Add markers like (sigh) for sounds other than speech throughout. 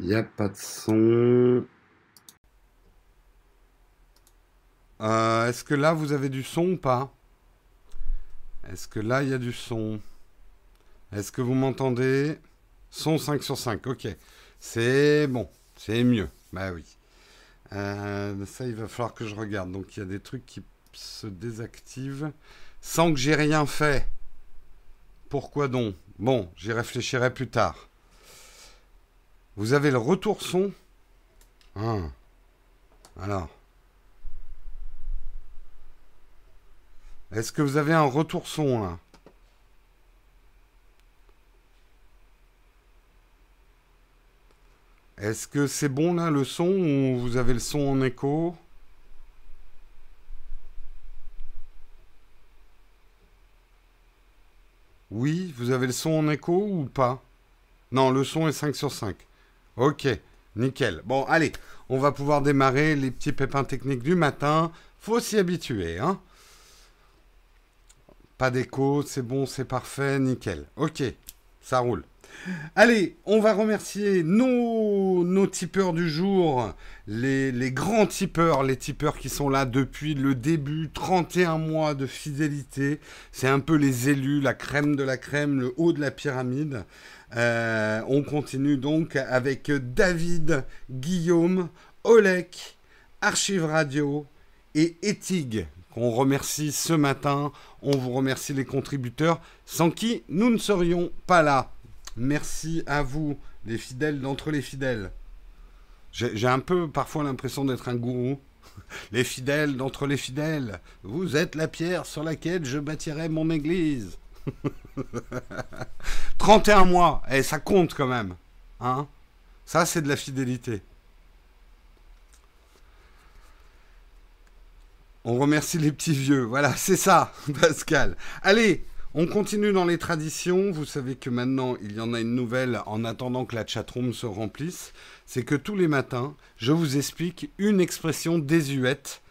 Il n'y a pas de son. Euh, Est-ce que là, vous avez du son ou pas? Est-ce que là, il y a du son? Est-ce que vous m'entendez? Son 5 sur 5, ok. C'est bon, c'est mieux. Bah oui. Euh, ça, il va falloir que je regarde. Donc, il y a des trucs qui se désactivent sans que j'ai rien fait. Pourquoi donc? Bon, j'y réfléchirai plus tard. Vous avez le retour son Ah. Alors. Est-ce que vous avez un retour son là? Est-ce que c'est bon là le son ou vous avez le son en écho? Oui, vous avez le son en écho ou pas? Non, le son est 5 sur 5. Ok, nickel. Bon, allez, on va pouvoir démarrer les petits pépins techniques du matin. Faut s'y habituer, hein Pas d'écho, c'est bon, c'est parfait, nickel. Ok, ça roule. Allez, on va remercier nos, nos tipeurs du jour, les, les, grands tipeurs, les tipeurs qui sont là depuis le début, 31 mois de fidélité. C'est un peu les élus, la crème de la crème, le haut de la pyramide. Euh, on continue donc avec David, Guillaume, Olek, Archive Radio et Etig, qu'on remercie ce matin. On vous remercie les contributeurs, sans qui nous ne serions pas là. Merci à vous, les fidèles d'entre les fidèles. J'ai un peu parfois l'impression d'être un gourou. (laughs) Les fidèles d'entre les fidèles, vous êtes la pierre sur laquelle je bâtirai mon église. (laughs) 31 mois, et ça compte quand même. Hein ça, c'est de la fidélité. On remercie les petits vieux. Voilà, (laughs) c'est ça, Pascal. Allez, on continue dans les traditions. Vous savez que maintenant, il y en a une nouvelle en attendant que la chatroom se remplisse. C'est que tous les matins, je vous explique une expression désuète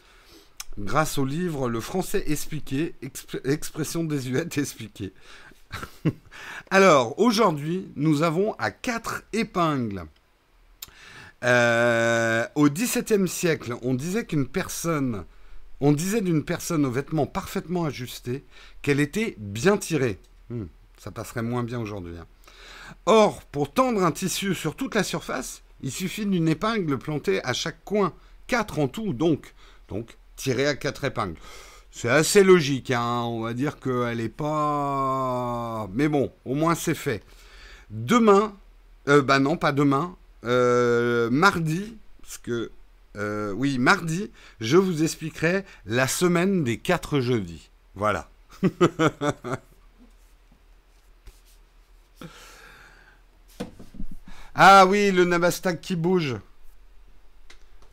grâce au livre Le français expliqué, exp expression désuète expliquée. (laughs) Alors, aujourd'hui, nous avons à quatre épingles. Euh, au XVIIe siècle, on disait qu'une personne on disait d'une personne aux vêtements parfaitement ajustés qu'elle était bien tirée. Hmm, ça passerait moins bien aujourd'hui. Hein. Or, pour tendre un tissu sur toute la surface, il suffit d'une épingle plantée à chaque coin. Quatre en tout, donc. Donc, tirée à quatre épingles. C'est assez logique, hein. on va dire qu'elle n'est pas... Mais bon, au moins c'est fait. Demain, euh, bah non, pas demain, euh, mardi, parce que euh, oui, mardi, je vous expliquerai la semaine des quatre jeudis. Voilà. (laughs) ah oui, le Nabastag qui bouge.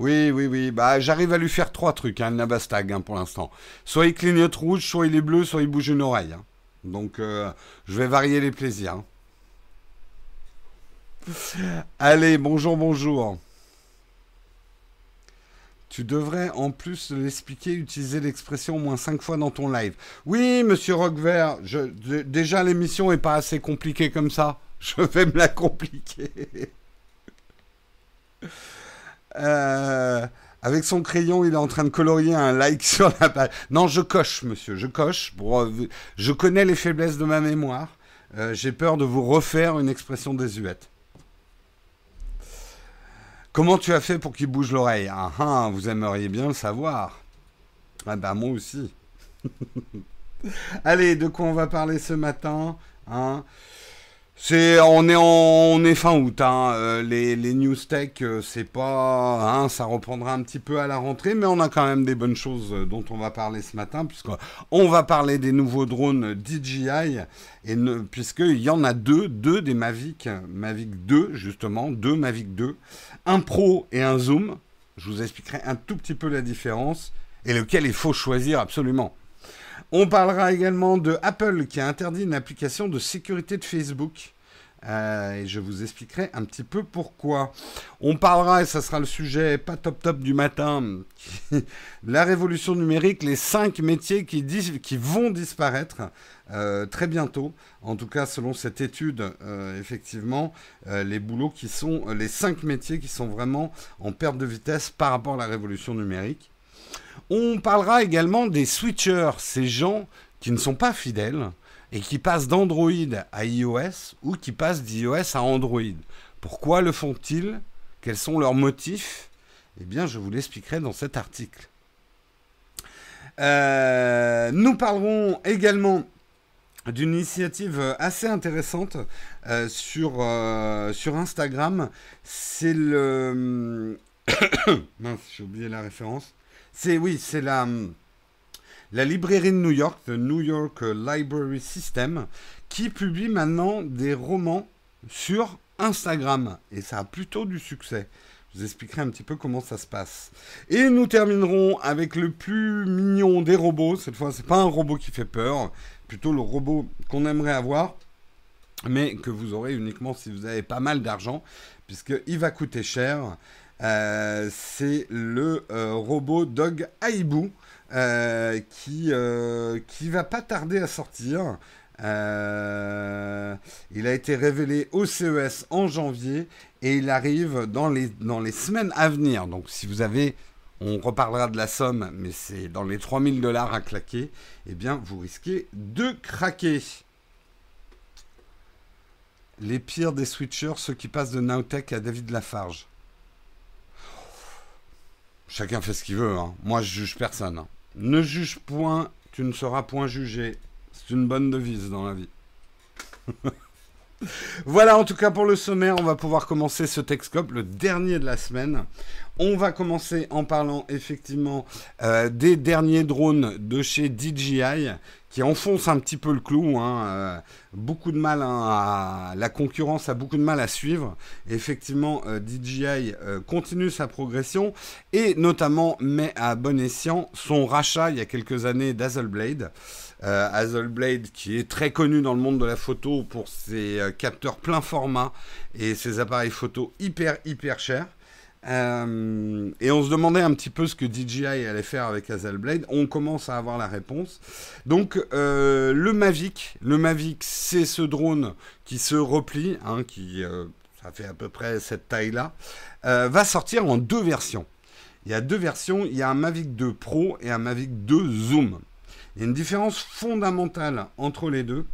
Oui, oui, oui. Bah, j'arrive à lui faire trois trucs, hein, le Nabastag, hein, pour l'instant. Soit il clignote rouge, soit il est bleu, soit il bouge une oreille. Hein. Donc, euh, je vais varier les plaisirs. hein. (laughs) Allez, bonjour, bonjour. Tu devrais en plus l'expliquer, utiliser l'expression au moins cinq fois dans ton live. Oui, monsieur Roquevert, je, de, déjà l'émission est pas assez compliquée comme ça. (laughs) Je vais me la compliquer. (laughs) euh, avec son crayon, il est en train de colorier un like (laughs) sur la page. Non, je coche, monsieur, je coche. Pour, je connais les faiblesses de ma mémoire. Euh, J'ai peur de vous refaire une expression désuète. Comment tu as fait pour qu'il bouge l'oreille? Ah ah, vous aimeriez bien le savoir. Ah bah moi aussi. (laughs) Allez, de quoi on va parler ce matin hein? On est en, fin août. Hein. Euh, les, news tech, euh, c'est pas, hein, ça reprendra un petit peu à la rentrée, mais on a quand même des bonnes choses euh, dont on va parler ce matin, puisqu'on va parler des nouveaux drones DJI, et puisqu'il y en a deux, deux des Mavic, Mavic 2 justement, deux Mavic 2, un Pro et un Zoom. Je vous expliquerai un tout petit peu la différence et lequel il faut choisir absolument. On parlera également de Apple qui a interdit une application de sécurité de Facebook. et je vous expliquerai un petit peu pourquoi. On parlera, et ça sera le sujet pas top top du matin, (laughs) la révolution numérique, les cinq métiers qui, qui vont disparaître. très bientôt, en tout cas selon cette étude, effectivement, les boulots qui sont, les cinq métiers qui sont vraiment en perte de vitesse par rapport à la révolution numérique. On parlera également des switchers, ces gens qui ne sont pas fidèles et qui passent d'Android à iOS ou qui passent d'iOS à Android. Pourquoi le font-ils? Quels sont leurs motifs? Eh bien, je vous l'expliquerai dans cet article. Euh, nous parlerons également d'une initiative assez intéressante euh, sur, euh, sur Instagram. C'est le... (coughs) Mince, j'ai oublié la référence. C'est oui, c'est la, la librairie de New York, the New York Library System, qui publie maintenant des romans sur Instagram. Et ça a plutôt du succès. Je vous expliquerai un petit peu comment ça se passe. Et nous terminerons avec le plus mignon des robots. Cette fois, c'est pas un robot qui fait peur, plutôt le robot qu'on aimerait avoir, mais que vous aurez uniquement si vous avez pas mal d'argent, puisqu'il va coûter cher. Euh, c'est le euh, robot Dog Aibu euh, qui, qui va pas tarder à sortir. il a été révélé au CES en janvier et il arrive dans les, semaines à venir. Donc si vous avez, on reparlera de la somme, mais c'est dans les 3000 dollars à claquer, eh bien vous risquez de craquer. Les pires des switchers, ceux qui passent de Nowtech à David Lafarge. Chacun fait ce qu'il veut. Hein. Moi, je juge personne. Hein. Ne juge point, tu ne seras point jugé. C'est une bonne devise dans la vie. (laughs) voilà, en tout cas pour le sommaire, on va pouvoir commencer ce Texcope, le dernier de la semaine. On va commencer en parlant effectivement euh, des derniers drones de chez DJI qui enfonce un petit peu le clou. Hein, euh, beaucoup de mal hein, à, la concurrence a beaucoup de mal à suivre. effectivement, euh, DJI euh, continue sa progression et notamment met à bon escient son rachat il y a quelques années d'Hazelblade. Hazelblade qui est très connu dans le monde de la photo pour ses capteurs plein format et ses appareils photo hyper hyper chers. Euh, et on se demandait un petit peu ce que DJI allait faire avec Hazelblade. On commence à avoir la réponse. Donc euh, le Mavic, le Mavic, c'est ce drone qui se replie, hein, qui euh, ça fait à peu près cette taille-là, va sortir en deux versions. Il y a deux versions. Il y a un Mavic 2 Pro et un Mavic 2 Zoom. Il y a une différence fondamentale entre les deux.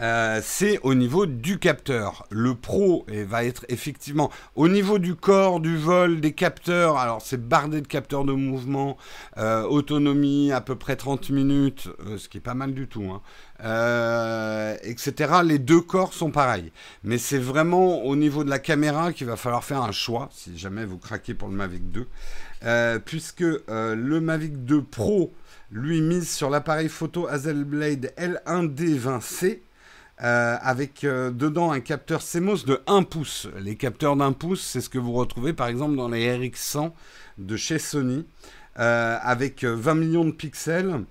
Euh, c'est au niveau du capteur. Le Pro va être effectivement au niveau du corps, du vol, des capteurs. Alors c'est bardé de capteurs de mouvement, euh, autonomie à peu près 30 minutes, euh, ce qui est pas mal du tout, hein. etc. Les deux corps sont pareils. Mais c'est vraiment au niveau de la caméra qu'il va falloir faire un choix, si jamais vous craquez pour le Mavic 2. puisque le Mavic 2 Pro, lui, mise sur l'appareil photo Hazelblade L1D20C euh, avec euh, dedans un capteur CMOS de 1 pouce. Les capteurs d'un pouce, c'est ce que vous retrouvez par exemple dans les RX100 de chez Sony, euh, avec 20 millions de pixels.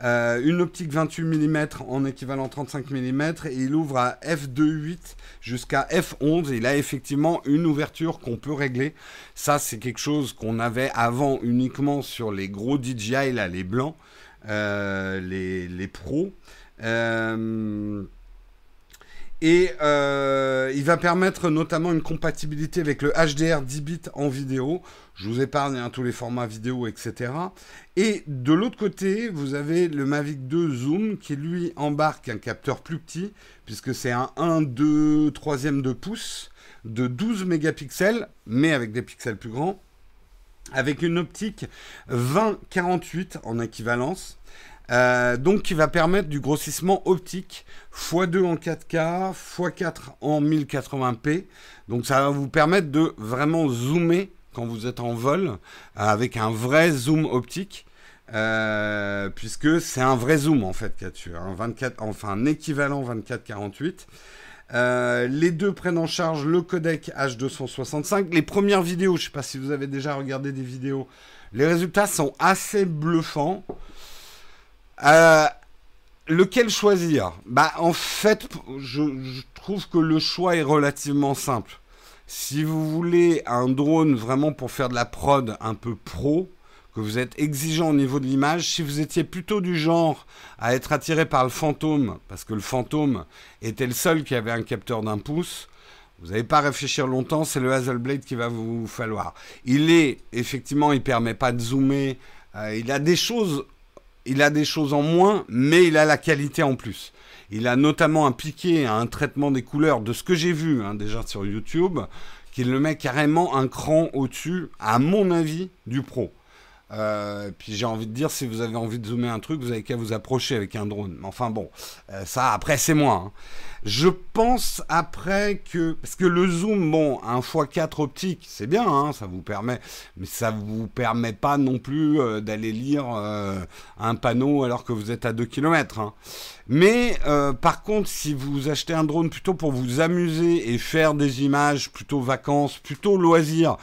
une optique 28 mm en équivalent 35 mm et il ouvre à f2.8 jusqu'à f11 il a effectivement une ouverture qu'on peut régler ça c'est quelque chose qu'on avait avant uniquement sur les gros DJI là les blancs les, les pros et euh, il va permettre notamment une compatibilité avec le HDR 10 bits en vidéo. Je vous épargne hein, tous les formats vidéo, etc. Et de l'autre côté, vous avez le Mavic 2 Zoom qui lui embarque un capteur plus petit, puisque c'est un 1, 2, 3 de pouce de 12 mégapixels, mais avec des pixels plus grands, avec une optique 20-48 en équivalence. Euh, donc qui va permettre du grossissement optique x2 en 4K, x4 en 1080p. Donc ça va vous permettre de vraiment zoomer quand vous êtes en vol avec un vrai zoom optique. Euh, puisque c'est un vrai zoom en fait qu'il un 24, enfin un équivalent 24-48. Euh, les deux prennent en charge le codec H265. Les premières vidéos, je ne sais pas si vous avez déjà regardé des vidéos, les résultats sont assez bluffants. Euh, lequel choisir? Bah, en fait, je, trouve que le choix est relativement simple. Si vous voulez un drone vraiment pour faire de la prod un peu pro, que vous êtes exigeant au niveau de l'image, si vous étiez plutôt du genre à être attiré par le fantôme, parce que le fantôme était le seul qui avait un capteur d'un pouce, vous n'allez pas réfléchir longtemps, c'est le Hazelblade qui va vous falloir. Il est, effectivement, il permet pas de zoomer, euh, il a des choses il a des choses en moins, mais il a la qualité en plus. Il a notamment un piqué, un traitement des couleurs, de ce que j'ai vu hein, déjà sur YouTube, qui le met carrément un cran au-dessus, à mon avis, du pro. Euh, puis j'ai envie de dire, si vous avez envie de zoomer un truc, vous avez qu'à vous approcher avec un drone. Enfin bon, euh, ça après c'est moi. Hein. Je pense après que parce que le zoom, bon, un x4 optique, c'est bien, hein, ça vous permet, mais ça vous permet pas non plus euh, d'aller lire un panneau alors que vous êtes à 2 km. Hein. Mais par contre, si vous achetez un drone plutôt pour vous amuser et faire des images, plutôt vacances, plutôt loisirs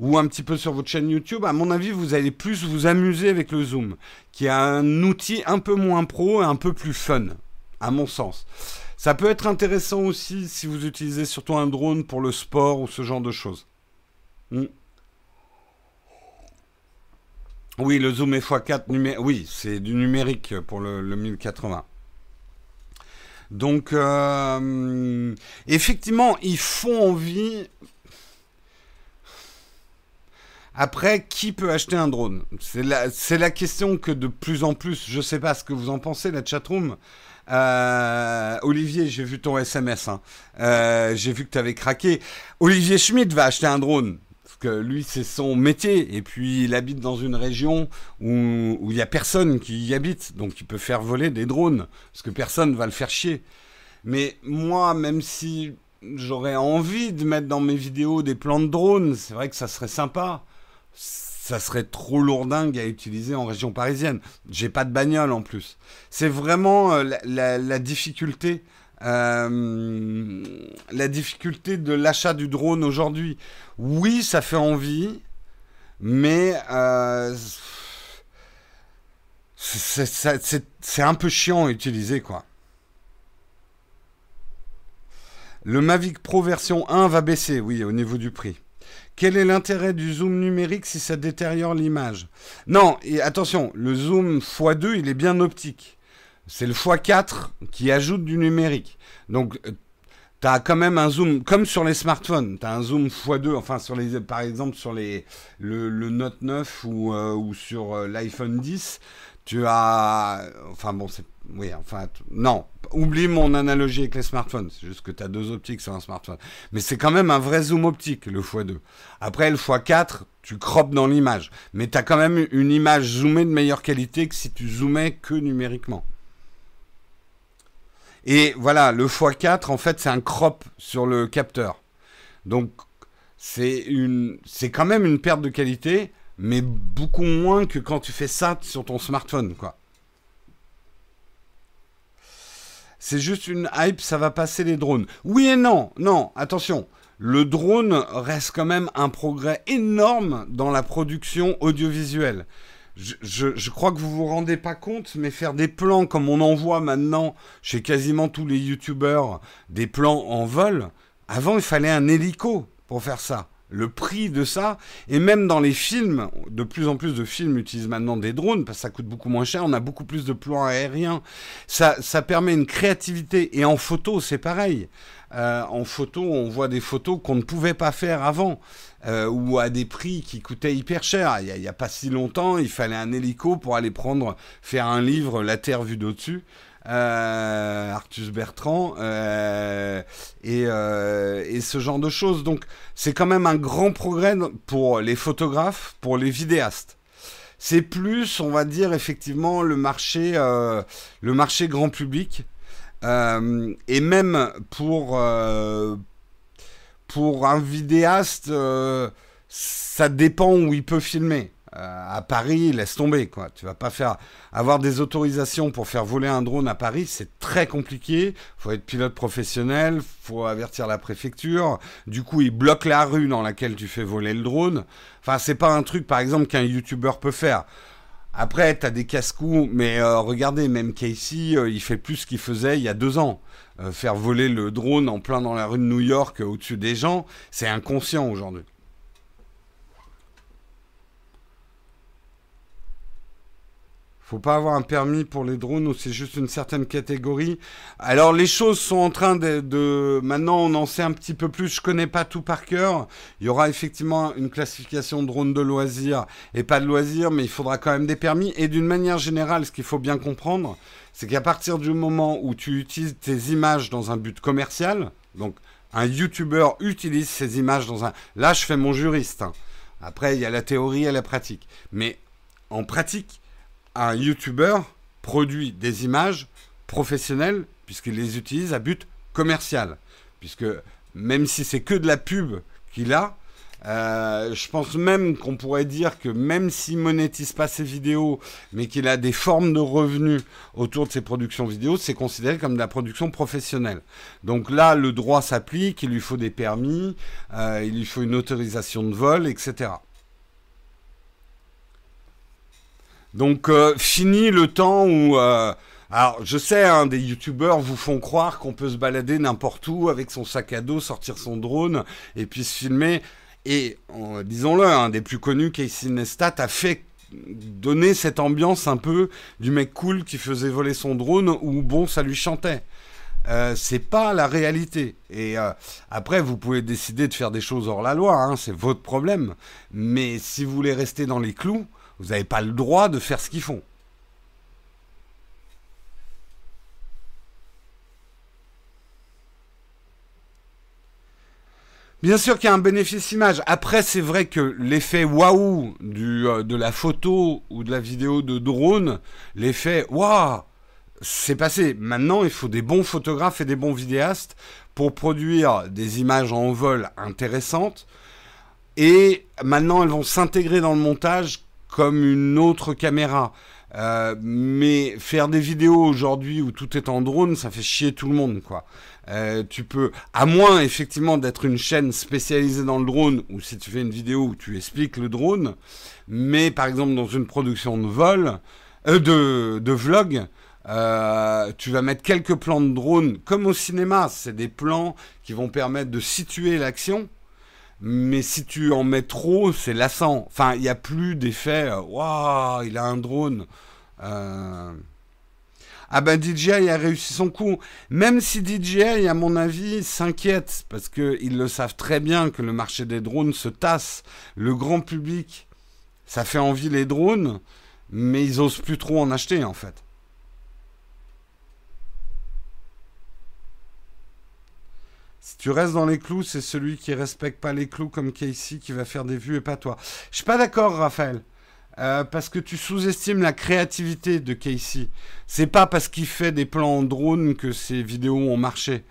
ou un petit peu sur votre chaîne YouTube, à mon avis, vous allez plus vous amuser avec le zoom, qui est un outil un peu moins pro et un peu plus fun, à mon sens. Ça peut être intéressant aussi si vous utilisez surtout un drone pour le sport ou ce genre de choses. Hmm. Oui, le zoom x4 numérique. Oui, c'est du numérique pour le, 1080. Donc, euh, effectivement, ils font envie après, qui peut acheter un drone? C'est la, question que de plus en plus, je ne sais pas ce que vous en pensez, la chatroom. Euh, Olivier, j'ai vu ton SMS. Hein. Euh, j'ai vu que tu avais craqué. Olivier Schmidt va acheter un drone. Parce que lui, c'est son métier. Et puis, il habite dans une région où il n'y a personne qui y habite. Donc, il peut faire voler des drones. Parce que personne ne va le faire chier. Mais moi, même si j'aurais envie de mettre dans mes vidéos des plans de drones, c'est vrai que ça serait sympa ça serait trop lourdingue à utiliser en région parisienne. J'ai pas de bagnole en plus. C'est vraiment euh, la, difficulté. Euh, la difficulté de l'achat du drone aujourd'hui. Oui, ça fait envie, mais euh, c'est un peu chiant à utiliser, quoi. Le Mavic Pro version 1 va baisser, oui, au niveau du prix. Quel est l'intérêt du zoom numérique si ça détériore l'image? Non, et attention, le zoom x2, il est bien optique. C'est le x4 qui ajoute du numérique. Donc, euh, tu as quand même un zoom, comme sur les smartphones, tu as un zoom x2, enfin, sur les, par exemple, sur les, le, Note 9 ou, euh, ou sur euh, l'iPhone 10, tu as. Enfin, bon, c'est oui, enfin, non, oublie mon analogie avec les smartphones. C'est juste que tu as deux optiques sur un smartphone. Mais c'est quand même un vrai zoom optique, le x2. Après, le x4, tu croppes dans l'image. Mais tu as quand même une image zoomée de meilleure qualité que si tu zoomais que numériquement. Et voilà, le x4, en fait, c'est un crop sur le capteur. Donc, c'est quand même une perte de qualité, mais beaucoup moins que quand tu fais ça sur ton smartphone, quoi. C'est juste une hype, ça va passer les drones. Oui et non, non, attention. Le drone reste quand même un progrès énorme dans la production audiovisuelle. Je, crois que vous vous rendez pas compte, mais faire des plans comme on en voit maintenant chez quasiment tous les youtubeurs, des plans en vol, avant il fallait un hélico pour faire ça le prix de ça. Et même dans les films, de plus en plus de films utilisent maintenant des drones parce que ça coûte beaucoup moins cher. On a beaucoup plus de plans aériens. Ça, permet une créativité. Et en photo, c'est pareil. Euh, en photo, on voit des photos qu'on ne pouvait pas faire avant. Euh, ou à des prix qui coûtaient hyper cher. Il n'y a, a, pas si longtemps, il fallait un hélico pour aller prendre, faire un livre, La Terre vue d'au-dessus. Euh, Artus Bertrand, euh, euh, et, ce genre de choses. Donc c'est quand même un grand progrès pour les photographes, pour les vidéastes. C'est plus, on va dire, effectivement, le marché, le marché grand public. et même pour, pour un vidéaste, ça dépend où il peut filmer. Euh, à Paris, laisse tomber, quoi. Tu vas pas faire avoir des autorisations pour faire voler un drone à Paris, c'est très compliqué. Faut être pilote professionnel, faut avertir la préfecture. Du coup, ils bloquent la rue dans laquelle tu fais voler le drone. Enfin, c'est pas un truc, par exemple, qu'un YouTuber peut faire. Après, tu as des casse-coups, mais euh, regardez, même Casey, euh, il fait plus ce qu'il faisait il y a deux ans. Faire voler le drone en plein dans la rue de New York au-dessus des gens, c'est inconscient aujourd'hui. Faut pas avoir un permis pour les drones ou c'est juste une certaine catégorie. Alors les choses sont en train de, Maintenant on en sait un petit peu plus. Je connais pas tout par cœur. Il y aura effectivement une classification drone de loisirs et pas de loisirs, mais il faudra quand même des permis. Et d'une manière générale, ce qu'il faut bien comprendre, c'est qu'à partir du moment où tu utilises tes images dans un but commercial, donc un YouTuber utilise ses images dans un... Là je fais mon juriste. Hein. Après il y a la théorie et la pratique. Mais en pratique un YouTuber produit des images professionnelles puisqu'il les utilise à but commercial. Puisque même si c'est que de la pub qu'il a, euh, je pense même qu'on pourrait dire que même s'il monétise pas ses vidéos, mais qu'il a des formes de revenus autour de ses productions vidéo, c'est considéré comme de la production professionnelle. Donc là, le droit s'applique, il lui faut des permis, euh, il lui faut une autorisation de vol, etc. Donc, euh, fini le temps où... Euh, alors, je sais, hein, des youtubeurs vous font croire qu'on peut se balader n'importe où avec son sac à dos, sortir son drone et puis se filmer. Et disons-le, un des plus connus, Casey Neistat, a fait donner cette ambiance un peu du mec cool qui faisait voler son drone ou bon, ça lui chantait. Euh, c'est pas la réalité. Et euh, après, vous pouvez décider de faire des choses hors la loi, hein, c'est votre problème. Mais si vous voulez rester dans les clous, vous n'avez pas le droit de faire ce qu'ils font. Bien sûr qu'il y a un bénéfice image. Après, c'est vrai que l'effet waouh euh, de la photo ou de la vidéo de drone, l'effet waouh, c'est passé. Maintenant, il faut des bons photographes et des bons vidéastes pour produire des images en vol intéressantes. Et maintenant, elles vont s'intégrer dans le montage comme une autre caméra. Euh, mais faire des vidéos aujourd'hui où tout est en drone, ça fait chier tout le monde, quoi. Euh, tu peux, à moins effectivement d'être une chaîne spécialisée dans le drone, ou si tu fais une vidéo où tu expliques le drone, mais par exemple dans une production de vol, euh, de, de vlog, tu vas mettre quelques plans de drone, comme au cinéma, c'est des plans qui vont permettre de situer l'action mais si tu en mets trop, c'est lassant. Enfin, il n'y a plus d'effet. Euh, waouh, il a un drone. Euh. Ah ben DJI a réussi son coup. Même si DJI, à mon avis, s'inquiète, parce qu'ils le savent très bien que le marché des drones se tasse. Le grand public, ça fait envie les drones, mais ils osent plus trop en acheter en fait. Tu restes dans les clous, c'est celui qui respecte pas les clous comme Casey qui va faire des vues et pas toi. Je suis pas d'accord, Raphaël. Euh, parce que tu sous-estimes la créativité de Casey. C'est pas parce qu'il fait des plans en drone que ses vidéos ont marché.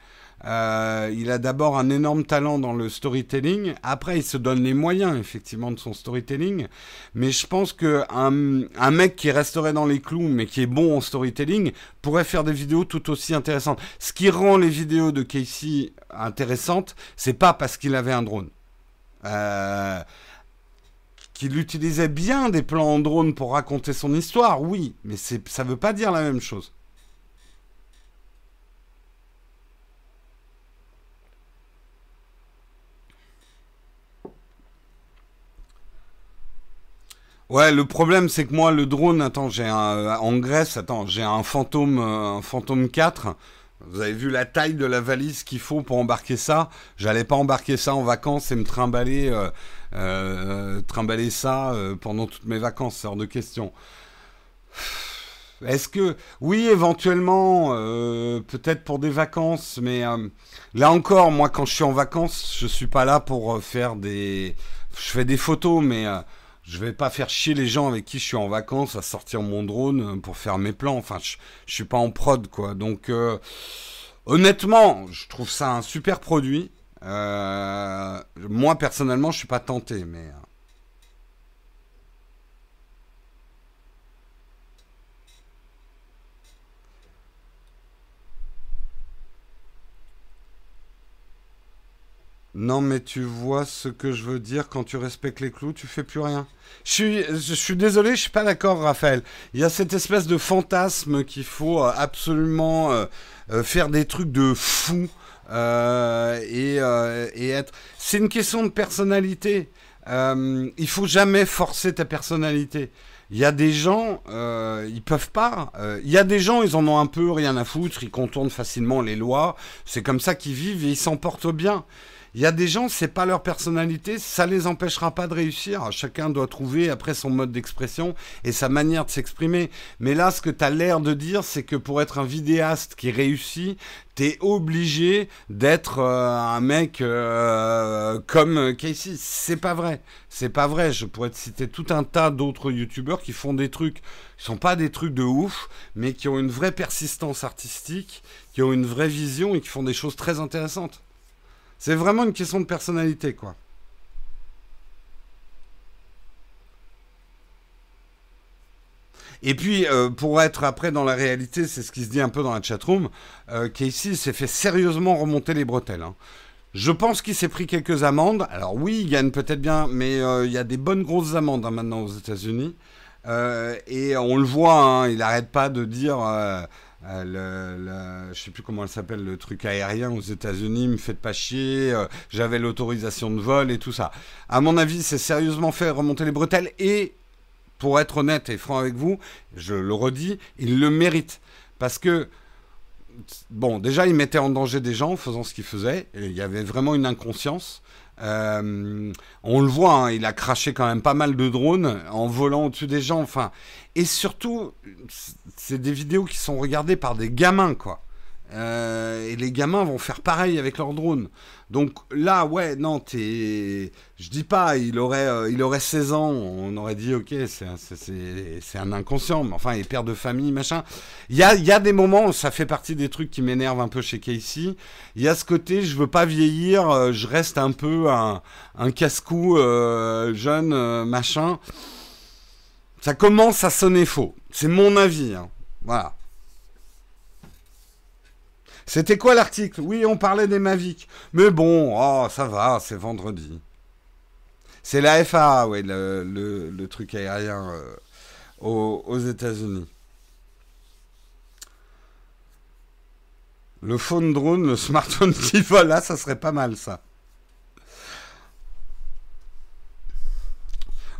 Euh, il a d'abord un énorme talent dans le storytelling. Après, il se donne les moyens, effectivement, de son storytelling. Mais je pense qu'un un mec qui resterait dans les clous, mais qui est bon en storytelling, pourrait faire des vidéos tout aussi intéressantes. Ce qui rend les vidéos de Casey intéressantes, c'est pas parce qu'il avait un drone. Euh, qu'il utilisait bien des plans en drone pour raconter son histoire, oui, mais ça ne veut pas dire la même chose. Ouais, le problème c'est que moi le drone, attends, j'ai un en Grèce, attends, j'ai un fantôme, un fantôme 4. Vous avez vu la taille de la valise qu'il faut pour embarquer ça? J'allais pas embarquer ça en vacances et me trimballer, euh, euh, trimballer ça euh, pendant toutes mes vacances, hors de question. Est-ce que, oui, éventuellement, peut-être pour des vacances, mais là encore, moi, quand je suis en vacances, je suis pas là pour faire des, je fais des photos, mais je vais pas faire chier les gens avec qui je suis en vacances à sortir mon drone pour faire mes plans. Enfin, je, je suis pas en prod, quoi. Donc, euh, honnêtement, je trouve ça un super produit. Euh, moi, personnellement, je suis pas tenté, mais. Non, mais tu vois ce que je veux dire. Quand tu respectes les clous, tu fais plus rien. Je suis, je suis désolé, je suis pas d'accord, Raphaël. Il y a cette espèce de fantasme qu'il faut euh, absolument euh, euh, faire des trucs de fou et, et, être. C'est une question de personnalité. il faut jamais forcer ta personnalité. Il y a des gens, ils peuvent pas. Il y a des gens, ils en ont un peu rien à foutre, ils contournent facilement les lois. C'est comme ça qu'ils vivent et ils s'en portent bien. Il y a des gens, c'est pas leur personnalité, ça les empêchera pas de réussir. Chacun doit trouver après son mode d'expression et sa manière de s'exprimer. Mais là, ce que tu as l'air de dire, c'est que pour être un vidéaste qui réussit, t'es obligé d'être euh, un mec euh, comme Casey. C'est pas vrai. C'est pas vrai. Je pourrais te citer tout un tas d'autres youtubeurs qui font des trucs qui sont pas des trucs de ouf, mais qui ont une vraie persistance artistique, qui ont une vraie vision et qui font des choses très intéressantes. C'est vraiment une question de personnalité, quoi. Et puis, euh, pour être après dans la réalité, c'est ce qui se dit un peu dans la chatroom, euh, Casey s'est fait sérieusement remonter les bretelles. Hein. Je pense qu'il s'est pris quelques amendes. Alors oui, il gagne peut-être bien, mais euh, il y a des bonnes grosses amendes hein, maintenant aux États-Unis. et on le voit, hein, il n'arrête pas de dire euh, le, je sais plus comment elle s'appelle, le truc aérien aux États-Unis, me faites pas chier, euh, j'avais l'autorisation de vol et tout ça. À mon avis, c'est sérieusement fait remonter les bretelles et, pour être honnête et franc avec vous, je le redis, il le mérite. Parce que, bon, déjà, il mettait en danger des gens en faisant ce qu'il faisait, et il y avait vraiment une inconscience. Euh, on le voit, hein, il a craché quand même pas mal de drones en volant au-dessus des gens. Enfin, et surtout, c'est des vidéos qui sont regardées par des gamins, quoi. Euh, et les gamins vont faire pareil avec leurs drones. Donc là, ouais, non, t'es. Je dis pas, il aurait, euh, il aurait 16 ans, on aurait dit, ok, c'est un, inconscient, mais enfin, il est père de famille, machin. Il y a, y a des moments, ça fait partie des trucs qui m'énervent un peu chez Casey. Il y a ce côté, je veux pas vieillir, euh, je reste un peu un, un casse-cou jeune, machin. Ça commence à sonner faux. C'est mon avis. Hein. Voilà. C'était quoi l'article? Oui, on parlait des Mavic. Mais bon, oh, ça va, c'est vendredi. C'est la FAA, oui, le, truc aérien euh, aux, aux États-Unis. Le phone drone, le smartphone (laughs) qui vole, là, ça serait pas mal, ça.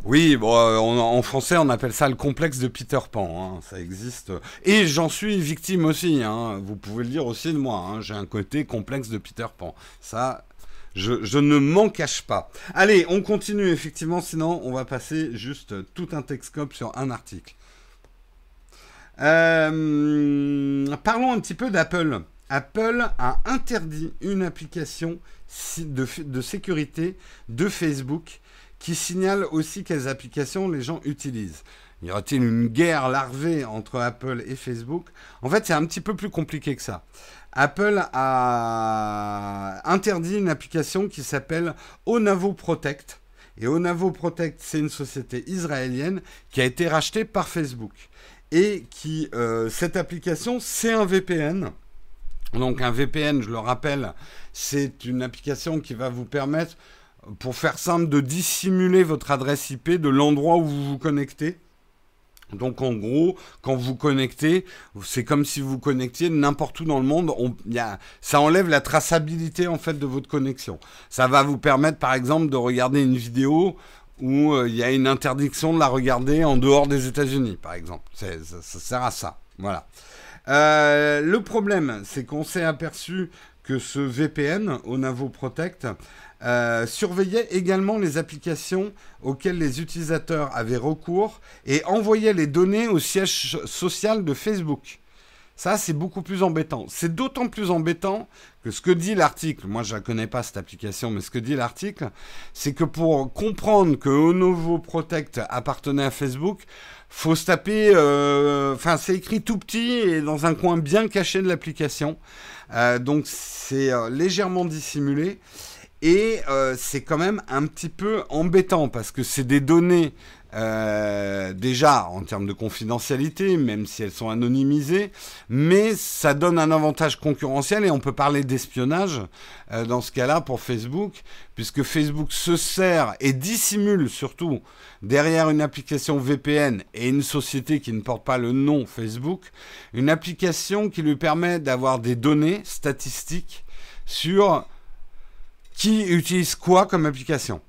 Oui, euh, en français, on appelle ça le complexe de Peter Pan. Hein, ça existe. Et j'en suis victime aussi. Hein, vous pouvez le dire aussi de moi. Hein, J'ai un côté complexe de Peter Pan. Ça, je, ne m'en cache pas. Allez, on continue effectivement. Sinon, on va passer juste tout un texcope sur un article. Euh, parlons un petit peu d'Apple. Apple a interdit une application de sécurité de Facebook qui signale aussi quelles applications les gens utilisent. Y aura-t-il une guerre larvée entre Apple et Facebook? En fait, c'est un petit peu plus compliqué que ça. Apple a interdit une application qui s'appelle Onavo Protect. Et Onavo Protect, c'est une société israélienne qui a été rachetée par Facebook. Et qui, euh, cette application, c'est un VPN. Donc un VPN, je le rappelle, c'est une application qui va vous permettre pour faire simple, de dissimuler votre adresse IP de l'endroit où vous vous connectez. Donc en gros, quand vous connectez, c'est comme si vous connectiez n'importe où dans le monde. Ça enlève la traçabilité en fait de votre connexion. Ça va vous permettre par exemple de regarder une vidéo où euh, il y a une interdiction de la regarder en dehors des États-Unis, par exemple. Ça, ça, sert à ça. Voilà. Euh, le problème, c'est qu'on s'est aperçu que ce VPN, Onavo Protect, euh, surveillait également les applications auxquelles les utilisateurs avaient recours et envoyait les données au siège social de Facebook. Ça, c'est beaucoup plus embêtant. C'est d'autant plus embêtant que ce que dit l'article, moi je ne connais pas cette application, mais ce que dit l'article, c'est que pour comprendre que Onovo Protect appartenait à Facebook, faut se taper, euh, enfin c'est écrit tout petit et dans un coin bien caché de l'application. Euh, donc c'est légèrement dissimulé. Et euh, c'est quand même un petit peu embêtant parce que c'est des données euh, déjà en termes de confidentialité, même si elles sont anonymisées, mais ça donne un avantage concurrentiel et on peut parler d'espionnage euh, dans ce cas-là pour Facebook, puisque Facebook se sert et dissimule surtout derrière une application VPN et une société qui ne porte pas le nom Facebook, une application qui lui permet d'avoir des données statistiques sur qui utilise quoi comme application.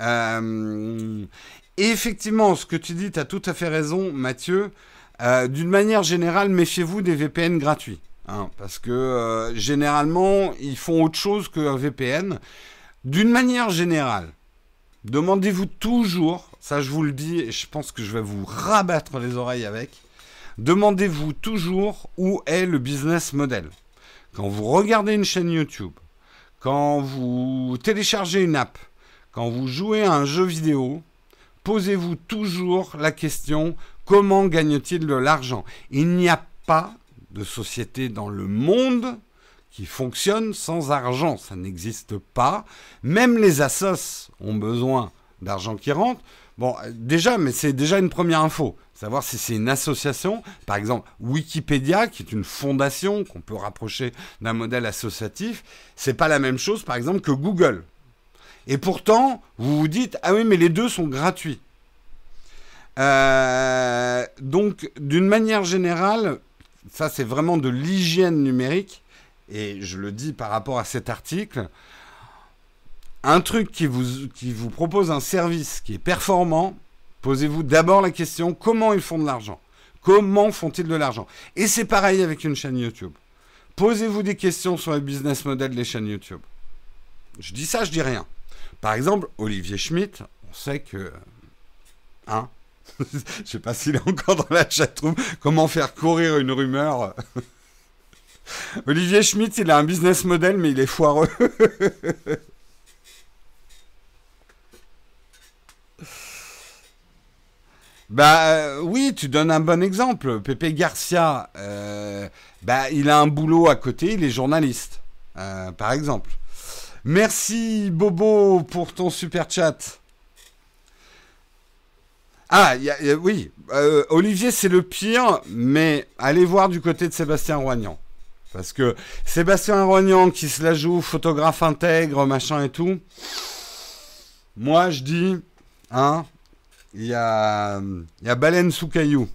Euh, et effectivement, ce que tu dis, tu as tout à fait raison, Mathieu. Euh, d'une manière générale, méfiez-vous des VPN gratuits. Hein, parce que euh, généralement, ils font autre chose qu'un VPN. D'une manière générale, demandez-vous toujours, ça je vous le dis, et je pense que je vais vous rabattre les oreilles avec, demandez-vous toujours où est le business model. Quand vous regardez une chaîne YouTube, quand vous téléchargez une app, quand vous jouez à un jeu vidéo, posez-vous toujours la question comment gagne-t-il de l'argent? Il n'y a pas de société dans le monde qui fonctionne sans argent. Ça n'existe pas. Même les assos ont besoin d'argent qui rentre. Bon, déjà, mais c'est déjà une première info. Savoir si c'est une association, par exemple Wikipédia, qui est une fondation qu'on peut rapprocher d'un modèle associatif, c'est pas la même chose, par exemple, que Google. Et pourtant, vous vous dites, ah oui, mais les deux sont gratuits. Euh, donc, d'une manière générale, ça c'est vraiment de l'hygiène numérique, et je le dis par rapport à cet article, un truc qui vous, qui vous propose un service qui est performant, posez-vous d'abord la question comment ils font de l'argent? Comment font-ils de l'argent? Et c'est pareil avec une chaîne YouTube. Posez-vous des questions sur le business model des chaînes YouTube. Je dis ça, je dis rien. Par exemple, Olivier Schmitt, on sait que. Hein? (laughs) Je sais pas s'il est encore dans la chatroom. Comment faire courir une rumeur? (laughs) Olivier Schmitt, il a un business model, mais il est foireux. (laughs) bah euh, oui, tu donnes un bon exemple. Pepe Garcia, euh, bah, il a un boulot à côté, il est journaliste, euh, par exemple. Merci Bobo pour ton super chat. Ah, oui, Olivier c'est le pire, mais allez voir du côté de Sébastien Roignan. Parce que Sébastien Roignan qui se la joue, photographe intègre, machin et tout. Moi je dis, hein, il y a, baleine sous caillou.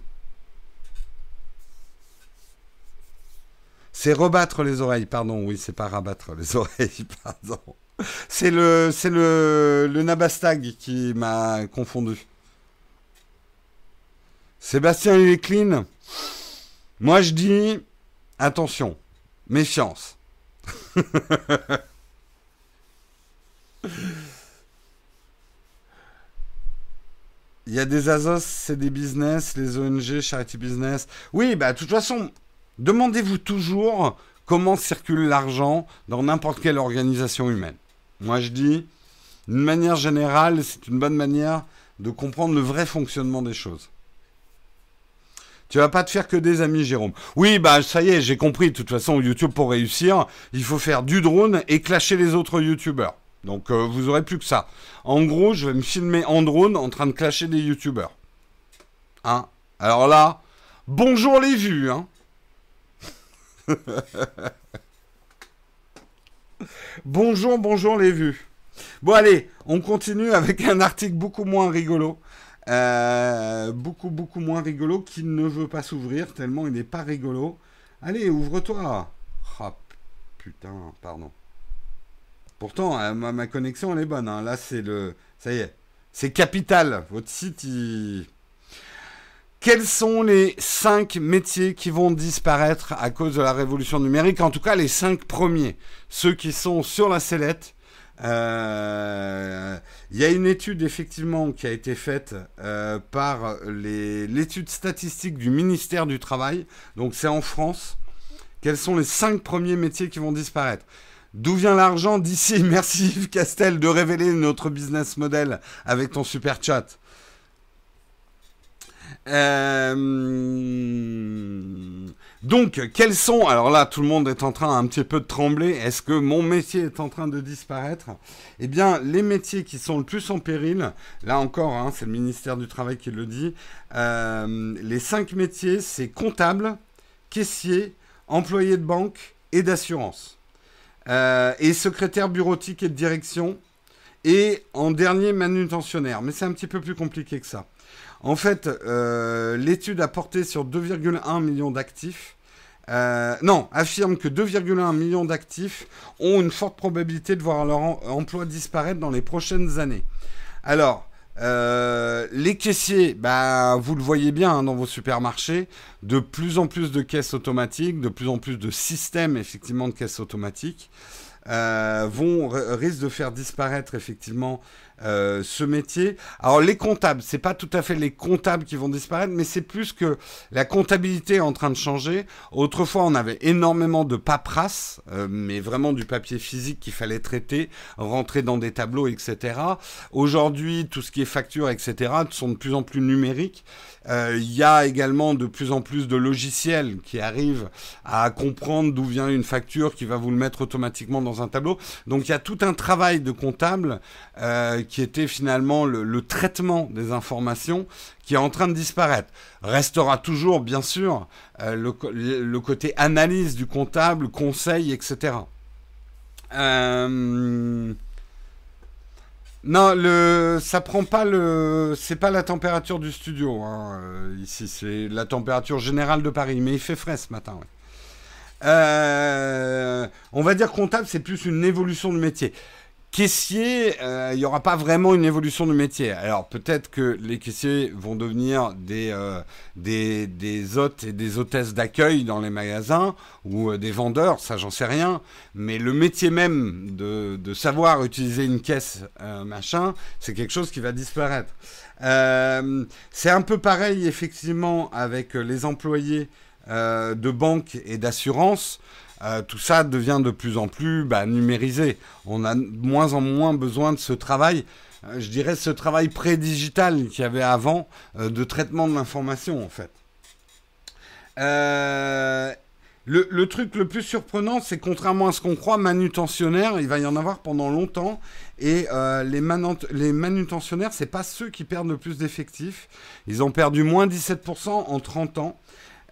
C'est rebattre les oreilles, pardon. Oui, c'est pas rabattre les (laughs) oreilles, pardon. C'est le, c'est le, le Nabastag qui m'a confondu. Sébastien, il est clean. Moi, je dis, attention, méfiance. (laughs) Il y a des ASOS, c'est des business, les ONG, charity business. Oui, bah, de toute façon, Demandez-vous toujours comment circule l'argent dans n'importe quelle organisation humaine. Moi, je dis, d'une manière générale, c'est une bonne manière de comprendre le vrai fonctionnement des choses. Tu vas pas te faire que des amis, Jérôme. Oui, bah ça y est, j'ai compris. De toute façon, YouTube pour réussir, il faut faire du drone et clasher les autres YouTubeurs. Donc euh, vous aurez plus que ça. En gros, je vais me filmer en drone en train de clasher des YouTubeurs. Hein Alors là, bonjour les vues, hein (laughs) bonjour, bonjour les vues. Bon allez, on continue avec un article beaucoup moins rigolo. Euh, beaucoup, beaucoup moins rigolo qui ne veut pas s'ouvrir tellement il n'est pas rigolo. Allez, ouvre-toi. Oh, putain, pardon. Pourtant, euh, ma, connexion, elle est bonne. Hein. Là, c'est le... Ça y est. C'est capital. Votre site. Quels sont les cinq métiers qui vont disparaître à cause de la révolution numérique? En tout cas, les cinq premiers, ceux qui sont sur la sellette. Euh, il y a une étude effectivement qui a été faite euh, par l'étude statistique du ministère du Travail. Donc c'est en France. Quels sont les cinq premiers métiers qui vont disparaître? D'où vient l'argent d'ici? (laughs) Merci Yves Castel de révéler notre business model avec ton super chat. Euh, Donc, quels sont, alors là, tout le monde est en train un petit peu de trembler, est-ce que mon métier est en train de disparaître? Eh bien, les métiers qui sont le plus en péril, là encore, hein, c'est le ministère du Travail qui le dit, euh, les cinq métiers, c'est comptable, caissier, employé de banque et d'assurance. Euh, et secrétaire bureautique et de direction, et en dernier manutentionnaire. Mais c'est un petit peu plus compliqué que ça. En fait, euh, l'étude a porté sur 2,1 millions d'actifs. Euh, non, affirme que 2,1 millions d'actifs ont une forte probabilité de voir leur emploi disparaître dans les prochaines années. Alors, euh, les caissiers, bah, vous le voyez bien hein, dans vos supermarchés, de plus en plus de caisses automatiques, de plus en plus de systèmes effectivement de caisses automatiques. vont risquent de faire disparaître effectivement euh, ce métier. Alors les comptables, c'est pas tout à fait les comptables qui vont disparaître, mais c'est plus que la comptabilité est en train de changer. Autrefois, on avait énormément de paperasse, euh, mais vraiment du papier physique qu'il fallait traiter, rentrer dans des tableaux, etc. Aujourd'hui, tout ce qui est facture, etc., sont de plus en plus numériques. Euh, il y a également de plus en plus de logiciels qui arrivent à comprendre d'où vient une facture, qui va vous le mettre automatiquement dans un tableau. Donc il y a tout un travail de comptable euh, qui était finalement le, traitement des informations qui est en train de disparaître. Restera toujours, bien sûr, euh, le, côté analyse du comptable, conseil, etc. Euh, non, le, ça prend pas le, c'est pas la température du studio. Hein, euh, ici, c'est la température générale de Paris, mais il fait frais ce matin. On va dire comptable, c'est plus une évolution de métier. Caissier, euh, il n'y aura pas vraiment une évolution de métier. Alors peut-être que les caissiers vont devenir des, euh, des, des, hôtes et des hôtesses d'accueil dans les magasins ou euh, des vendeurs, ça j'en sais rien. Mais le métier même de, de savoir utiliser une caisse, machin, c'est quelque chose qui va disparaître. c'est un peu pareil effectivement avec les employés de banque et d'assurance. Euh, tout ça devient de plus en plus bah, numérisé. On a de moins en moins besoin de ce travail, euh, je dirais ce travail pré-digital qu'il y avait avant euh, de traitement de l'information en fait. Le, truc le plus surprenant, c'est contrairement à ce qu'on croit, manutentionnaire, il va y en avoir pendant longtemps. Et les, les manutentionnaires, c'est pas ceux qui perdent le plus d'effectifs. Ils ont perdu moins 17% en 30 ans.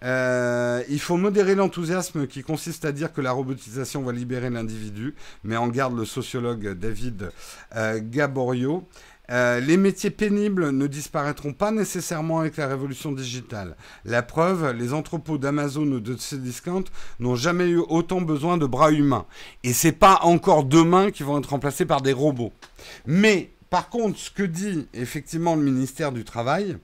Euh, il faut modérer l'enthousiasme qui consiste à dire que la robotisation va libérer l'individu, mais en garde le sociologue David euh, Gaborio. Euh, les métiers pénibles ne disparaîtront pas nécessairement avec la révolution digitale. La preuve, les entrepôts d'Amazon ou de Cdiscount n'ont jamais eu autant besoin de bras humains. Et c'est pas encore demain qui vont être remplacés par des robots. Mais par contre, ce que dit effectivement le ministère du Travail,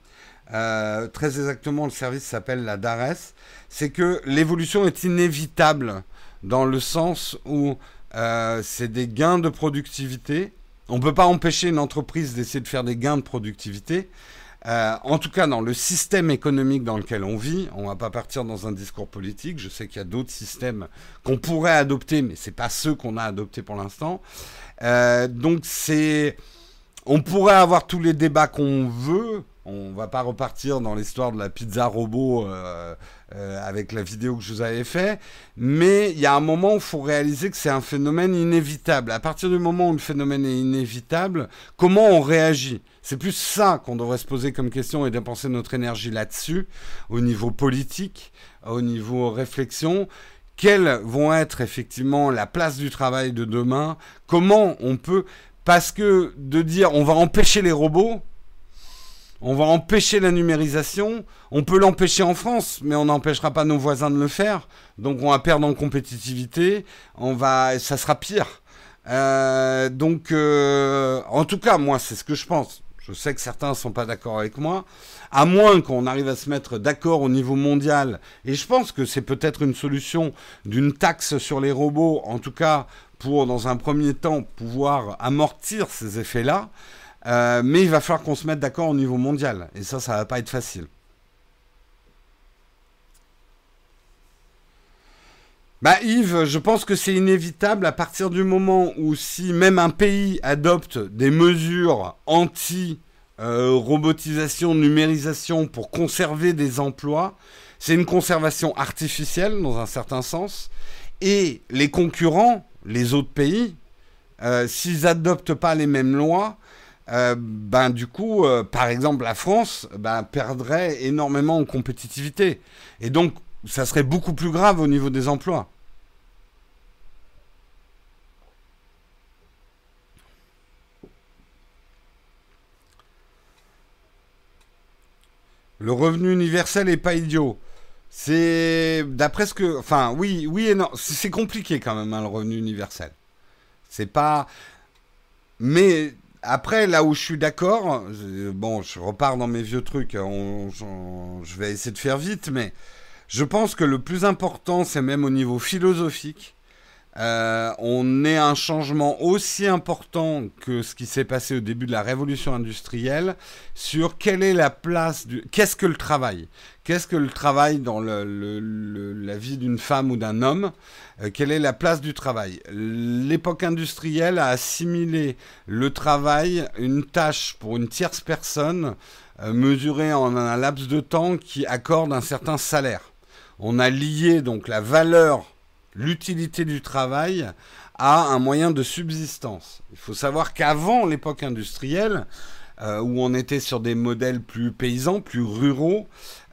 euh, très exactement le service s'appelle la DARES, c'est que l'évolution est inévitable dans le sens où euh, c'est des gains de productivité. On ne peut pas empêcher une entreprise d'essayer de faire des gains de productivité. Euh, en tout cas, dans le système économique dans lequel on vit, on ne va pas partir dans un discours politique. Je sais qu'il y a d'autres systèmes qu'on pourrait adopter, mais ce n'est pas ceux qu'on a adoptés pour l'instant. donc, c'est, on pourrait avoir tous les débats qu'on veut. On va pas repartir dans l'histoire de la pizza robot euh, euh, avec la vidéo que je vous avais fait, mais il y a un moment où il faut réaliser que c'est un phénomène inévitable. À partir du moment où le phénomène est inévitable, comment on réagit? C'est plus ça qu'on devrait se poser comme question et dépenser notre énergie là-dessus, au niveau politique, au niveau réflexion. Quelles vont être effectivement la place du travail de demain, comment on peut, parce que de dire on va empêcher les robots, on va empêcher la numérisation. On peut l'empêcher en France, mais on n'empêchera pas nos voisins de le faire. Donc on va perdre en compétitivité. On va, ça sera pire. Euh, donc, euh, en tout cas, moi, c'est ce que je pense. Je sais que certains ne sont pas d'accord avec moi. À moins qu'on arrive à se mettre d'accord au niveau mondial. Et je pense que c'est peut-être une solution d'une taxe sur les robots, en tout cas pour, dans un premier temps, pouvoir amortir ces effets-là. Euh, mais il va falloir qu'on se mette d'accord au niveau mondial. Et ça, ça va pas être facile. Bah Yves, je pense que c'est inévitable à partir du moment où si même un pays adopte des mesures anti euh, numérisation pour conserver des emplois, c'est une conservation artificielle dans un certain sens. Et les concurrents, les autres pays, euh, s'ils n'adoptent pas les mêmes lois, euh, ben du coup, par exemple, la France ben, perdrait énormément en compétitivité. Et donc, ça serait beaucoup plus grave au niveau des emplois. Le revenu universel est pas idiot. C'est d'après ce que, enfin, oui, oui. C'est compliqué quand même hein, le revenu universel. C'est pas. Mais après, là où je suis d'accord, bon, je repars dans mes vieux trucs. je vais essayer de faire vite, mais je pense que le plus important, c'est même au niveau philosophique, euh, on est un changement aussi important que ce qui s'est passé au début de la révolution industrielle sur quelle est la place du... Qu'est-ce que le travail? Qu'est-ce que le travail dans la vie d'une femme ou d'un homme euh, Quelle est la place du travail? L'époque industrielle a assimilé le travail, une tâche pour une tierce personne, euh, mesurée en un laps de temps qui accorde un certain salaire. On a lié donc la valeur l'utilité du travail à un moyen de subsistance. Il faut savoir qu'avant l'époque industrielle, euh, où on était sur des modèles plus paysans, plus ruraux,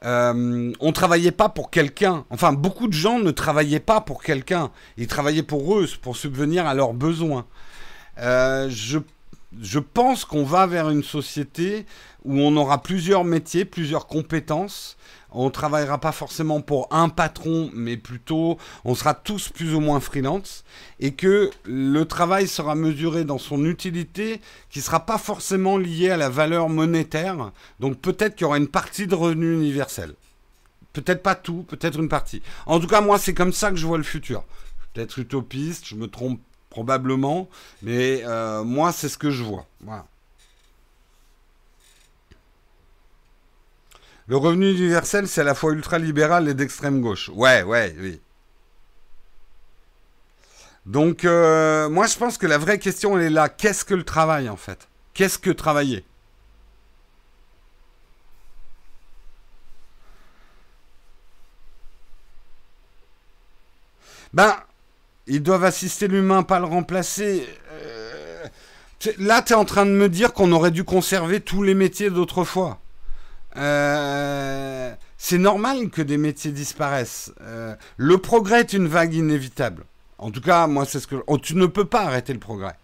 euh, on ne travaillait pas pour quelqu'un. Enfin, beaucoup de gens ne travaillaient pas pour quelqu'un. Ils travaillaient pour eux, pour subvenir à leurs besoins. Euh, je, je pense qu'on va vers une société où on aura plusieurs métiers, plusieurs compétences, on travaillera pas forcément pour un patron, mais plutôt on sera tous plus ou moins freelance et que le travail sera mesuré dans son utilité qui sera pas forcément lié à la valeur monétaire. Donc peut-être qu'il y aura une partie de revenu universel. Peut-être pas tout, peut-être une partie. En tout cas, moi, c'est comme ça que je vois le futur. Peut-être utopiste, je me trompe probablement, mais euh, moi, c'est ce que je vois. Voilà. Le revenu universel, c'est à la fois ultra-libéral et d'extrême gauche. Ouais, ouais, oui. Donc, euh, moi, je pense que la vraie question, elle est là. Qu'est-ce que le travail, en fait? Qu'est-ce que travailler? Ben, ils doivent assister l'humain, pas le remplacer. Euh, là, tu es en train de me dire qu'on aurait dû conserver tous les métiers d'autrefois. Euh, c'est normal que des métiers disparaissent. Euh, le progrès est une vague inévitable. En tout cas, moi, c'est ce que. Oh, tu ne peux pas arrêter le progrès.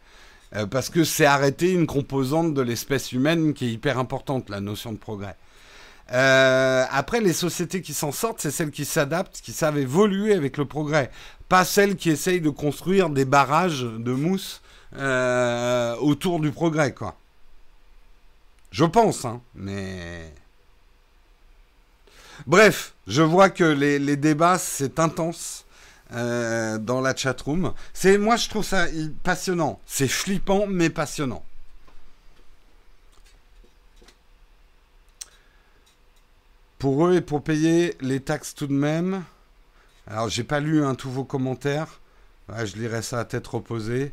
Euh, parce que c'est arrêter une composante de l'espèce humaine qui est hyper importante, la notion de progrès. après, les sociétés qui s'en sortent, c'est celles qui s'adaptent, qui savent évoluer avec le progrès. Pas celles qui essayent de construire des barrages de mousse autour du progrès, quoi. Je pense, hein, mais. Bref, je vois que les, débats, c'est intense. Euh, dans la chatroom. C'est moi je trouve ça passionnant. C'est flippant mais passionnant. Pour eux et pour payer les taxes tout de même. Alors j'ai pas lu un tous vos commentaires. je lirai ça à tête reposée.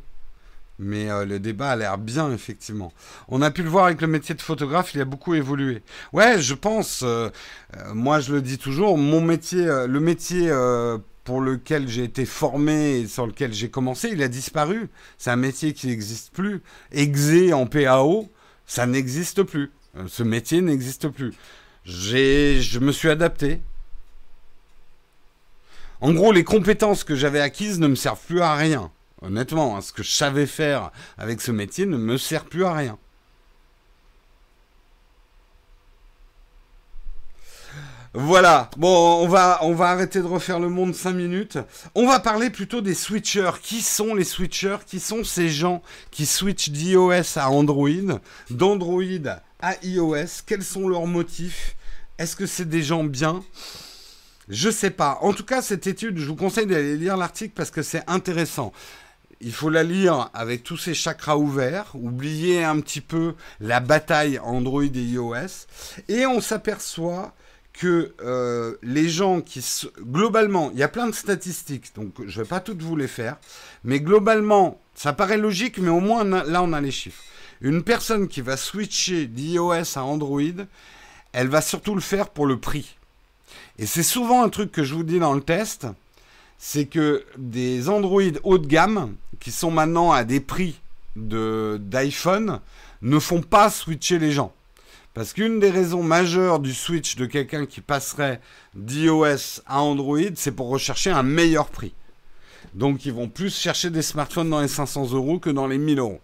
Mais euh, le débat a l'air bien, effectivement. On a pu le voir avec le métier de photographe, il a beaucoup évolué. Ouais, je pense, euh, euh, moi je le dis toujours, mon métier, le métier pour lequel j'ai été formé et sur lequel j'ai commencé, il a disparu. C'est un métier qui n'existe plus. Exé en PAO, ça n'existe plus. ce métier n'existe plus. Je me suis adapté. En gros, les compétences que j'avais acquises ne me servent plus à rien. Honnêtement, hein, ce que je savais faire avec ce métier ne me sert plus à rien. Voilà, bon, on va, on va arrêter de refaire le monde 5 minutes. On va parler plutôt des switchers. Qui sont les switchers? Qui sont ces gens qui switchent d'iOS à Android, d'Android à iOS Quels sont leurs motifs? Est-ce que c'est des gens bien? Je sais pas. En tout cas, cette étude, je vous conseille d'aller lire l'article parce que c'est intéressant il faut la lire avec tous ses chakras ouverts, oublier un petit peu la bataille Android et iOS, et on s'aperçoit que euh, les gens qui... Globalement, il y a plein de statistiques, donc je ne vais pas toutes vous les faire, mais globalement, ça paraît logique, mais au moins là, on a les chiffres. Une personne qui va switcher d'iOS à Android, elle va surtout le faire pour le prix. Et c'est souvent un truc que je vous dis dans le test, c'est que des Android haut de gamme, qui sont maintenant à des prix d'iPhone, ne font pas switcher les gens. Parce qu'une des raisons majeures du switch de quelqu'un qui passerait d'iOS à Android, c'est pour rechercher un meilleur prix. Donc ils vont plus chercher des smartphones dans les 500 euros que dans les 1000 euros.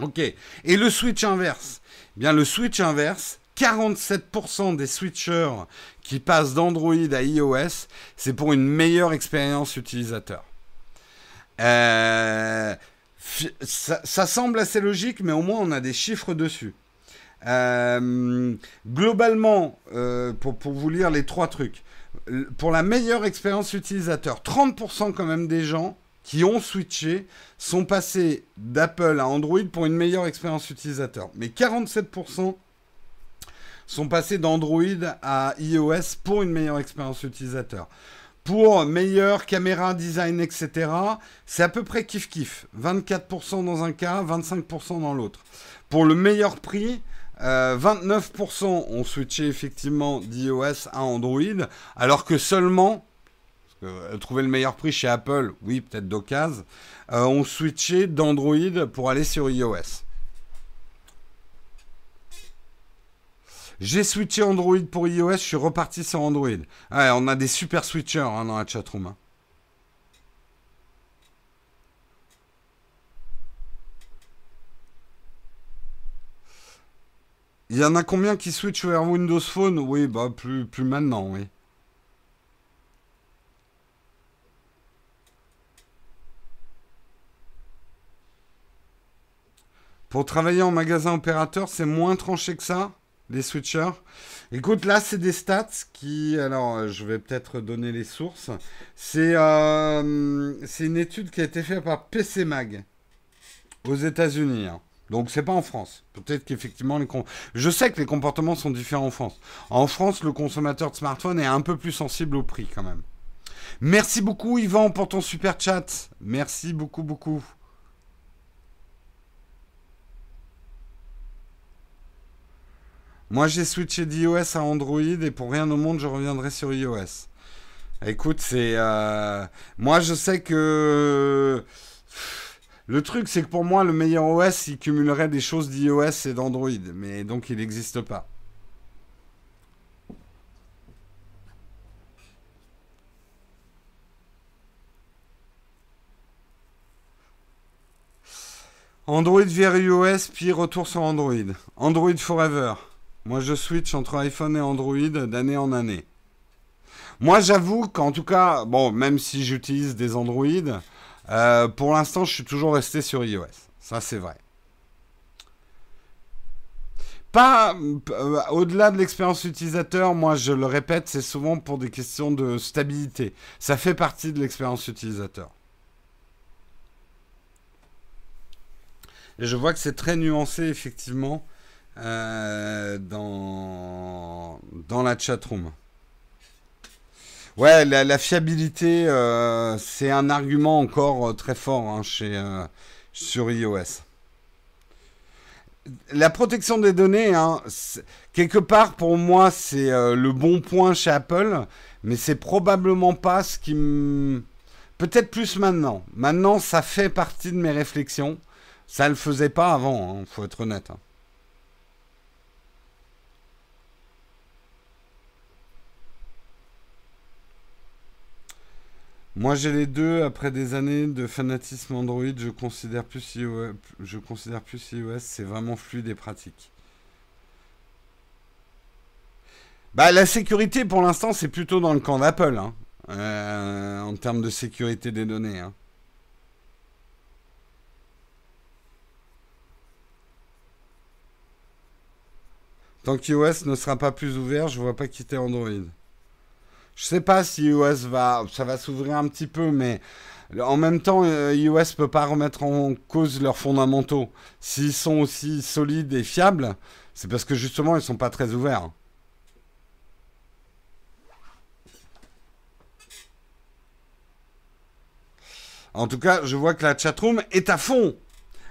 Ok. Et le switch inverse eh Bien le switch inverse, 47% des switchers qui passent d'Android à iOS, c'est pour une meilleure expérience utilisateur. Euh, ça, semble assez logique, mais au moins on a des chiffres dessus. Euh, globalement, euh, pour, vous lire les trois trucs, pour la meilleure expérience utilisateur, 30% quand même des gens qui ont switché sont passés d'Apple à Android pour une meilleure expérience utilisateur. Mais 47% sont passés d'Android à iOS pour une meilleure expérience utilisateur. Pour meilleure caméra, design, etc., c'est à peu près kiff-kiff. 24% dans un cas, 25% dans l'autre. Pour le meilleur prix, 29% euh, ont switché effectivement d'iOS à Android, alors que seulement, euh, trouver le meilleur prix chez Apple, oui, peut-être d'occasion, euh, ont switché d'Android pour aller sur iOS. J'ai switché Android pour iOS, je suis reparti sur Android. Ouais, on a des super switchers hein, dans la chatroom. Hein. Il y en a combien qui switchent vers Windows Phone? Oui, bah plus, plus maintenant, oui. Pour travailler en magasin opérateur, c'est moins tranché que ça, les switchers. Écoute, là, c'est des stats qui... Alors, euh, je vais peut-être donner les sources. C'est euh, une étude qui a été faite par PC Mag aux États-Unis. Hein. Donc c'est pas en France. Peut-être qu'effectivement les je sais que les comportements sont différents en France. En France, le consommateur de smartphone est un peu plus sensible au prix quand même. Merci beaucoup Yvan pour ton super chat. Merci beaucoup beaucoup. Moi j'ai switché d'iOS à Android et pour rien au monde je reviendrai sur iOS. Écoute, c'est euh, moi je sais que le truc, c'est que pour moi, le meilleur OS, il cumulerait des choses d'iOS et d'Android. Mais donc, il n'existe pas. Android vers iOS, puis retour sur Android. Android Forever. Moi, je switch entre iPhone et Android d'année en année. Moi, j'avoue qu'en tout cas, bon, même si j'utilise des Android, euh, pour l'instant, je suis toujours resté sur iOS. Ça, c'est vrai. Pas euh, au-delà de l'expérience utilisateur, moi je le répète, c'est souvent pour des questions de stabilité. Ça fait partie de l'expérience utilisateur. Et je vois que c'est très nuancé effectivement euh, dans, dans la chatroom. Ouais, la, fiabilité, euh, c'est un argument encore euh, très fort hein, chez, sur iOS. La protection des données, hein, quelque part pour moi, c'est le bon point chez Apple, mais c'est probablement pas ce qui me. Peut-être plus maintenant. Maintenant, ça fait partie de mes réflexions. Ça le faisait pas avant, hein, faut être honnête. Moi, j'ai les deux. Après des années de fanatisme Android, je considère plus iOS. C'est vraiment fluide et pratique. Bah, la sécurité, pour l'instant, c'est plutôt dans le camp d'Apple, hein. euh, en termes de sécurité des données. Hein. Tant qu'iOS ne sera pas plus ouvert, je ne vois pas quitter Android. Je sais pas si iOS va, ça va s'ouvrir un petit peu, mais en même temps, euh, iOS peut pas remettre en cause leurs fondamentaux. S'ils sont aussi solides et fiables, c'est parce que justement, ils sont pas très ouverts. En tout cas, je vois que la chatroom est à fond.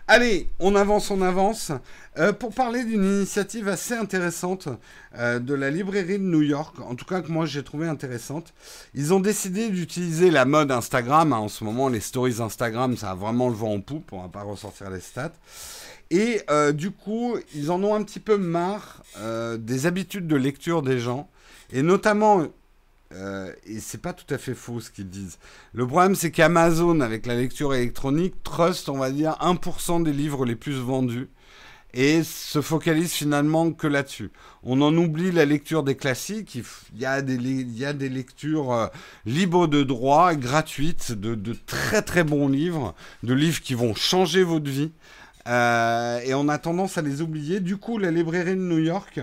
Allez, on avance, on avance. Euh, pour parler d'une initiative assez intéressante euh, de la librairie de New York, en tout cas que moi j'ai trouvé intéressante, ils ont décidé d'utiliser la mode Instagram. Hein, en ce moment, les stories Instagram, ça a vraiment le vent en poupe. On va pas ressortir les stats. Et euh, du coup, ils en ont un petit peu marre des habitudes de lecture des gens, et notamment euh, et c'est pas tout à fait faux ce qu'ils disent. Le problème, c'est qu'Amazon, avec la lecture électronique, trust, on va dire, 1% des livres les plus vendus et se focalise finalement que là-dessus. On en oublie la lecture des classiques. Il y a des, lectures euh, libres de droit, gratuites, de, très très bons livres, de livres qui vont changer votre vie. Euh, et on a tendance à les oublier. Du coup, la librairie de New York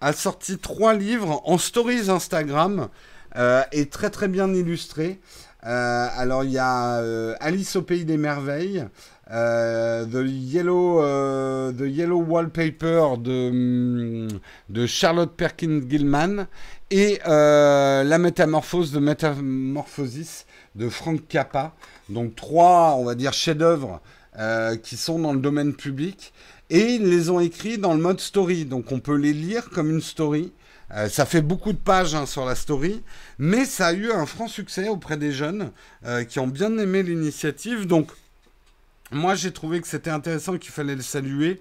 a sorti trois livres en stories Instagram est très très bien illustré. Euh, alors il y a euh, Alice au pays des merveilles, The Yellow The Yellow Wallpaper de mm, de Charlotte Perkins Gilman et La Métamorphose de Métamorphosis de Frank Cappa. Donc trois, on va dire, chefs-d'œuvre qui sont dans le domaine public. Et ils les ont écrits dans le mode story. Donc on peut les lire comme une story. Euh, ça fait beaucoup de pages hein, sur la story, mais ça a eu un franc succès auprès des jeunes euh, qui ont bien aimé l'initiative. Donc, moi, j'ai trouvé que c'était intéressant qu'il fallait le saluer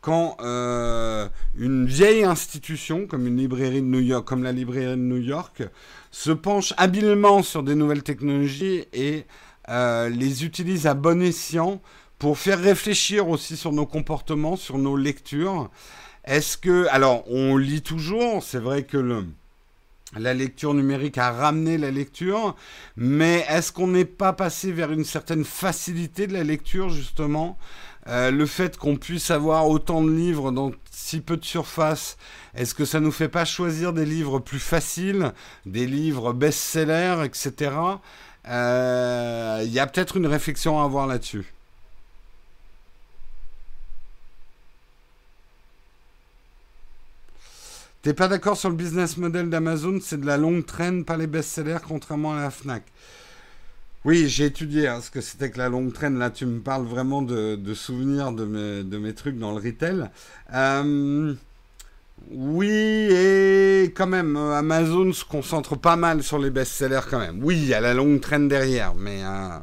quand euh, une vieille institution comme une librairie de New York, comme la librairie de New York, se penche habilement sur des nouvelles technologies et les utilise à bon escient pour faire réfléchir aussi sur nos comportements, sur nos lectures. Est-ce que, alors, on lit toujours, c'est vrai que la lecture numérique a ramené la lecture, mais est-ce qu'on n'est pas passé vers une certaine facilité de la lecture, justement euh, Le fait qu'on puisse avoir autant de livres dans si peu de surface, est-ce que ça nous fait pas choisir des livres plus faciles, des livres best-sellers, etc. Euh, il y a peut-être une réflexion à avoir là-dessus. T'es pas d'accord sur le business model d'Amazon? C'est de la longue traîne, pas les best-sellers, contrairement à la Fnac. Oui, j'ai étudié hein, ce que c'était que la longue traîne. Là, tu me parles vraiment de, souvenirs de mes, trucs dans le retail. Euh, oui, et quand même, euh, Amazon se concentre pas mal sur les best-sellers quand même. Oui, il y a la longue traîne derrière, mais... Euh...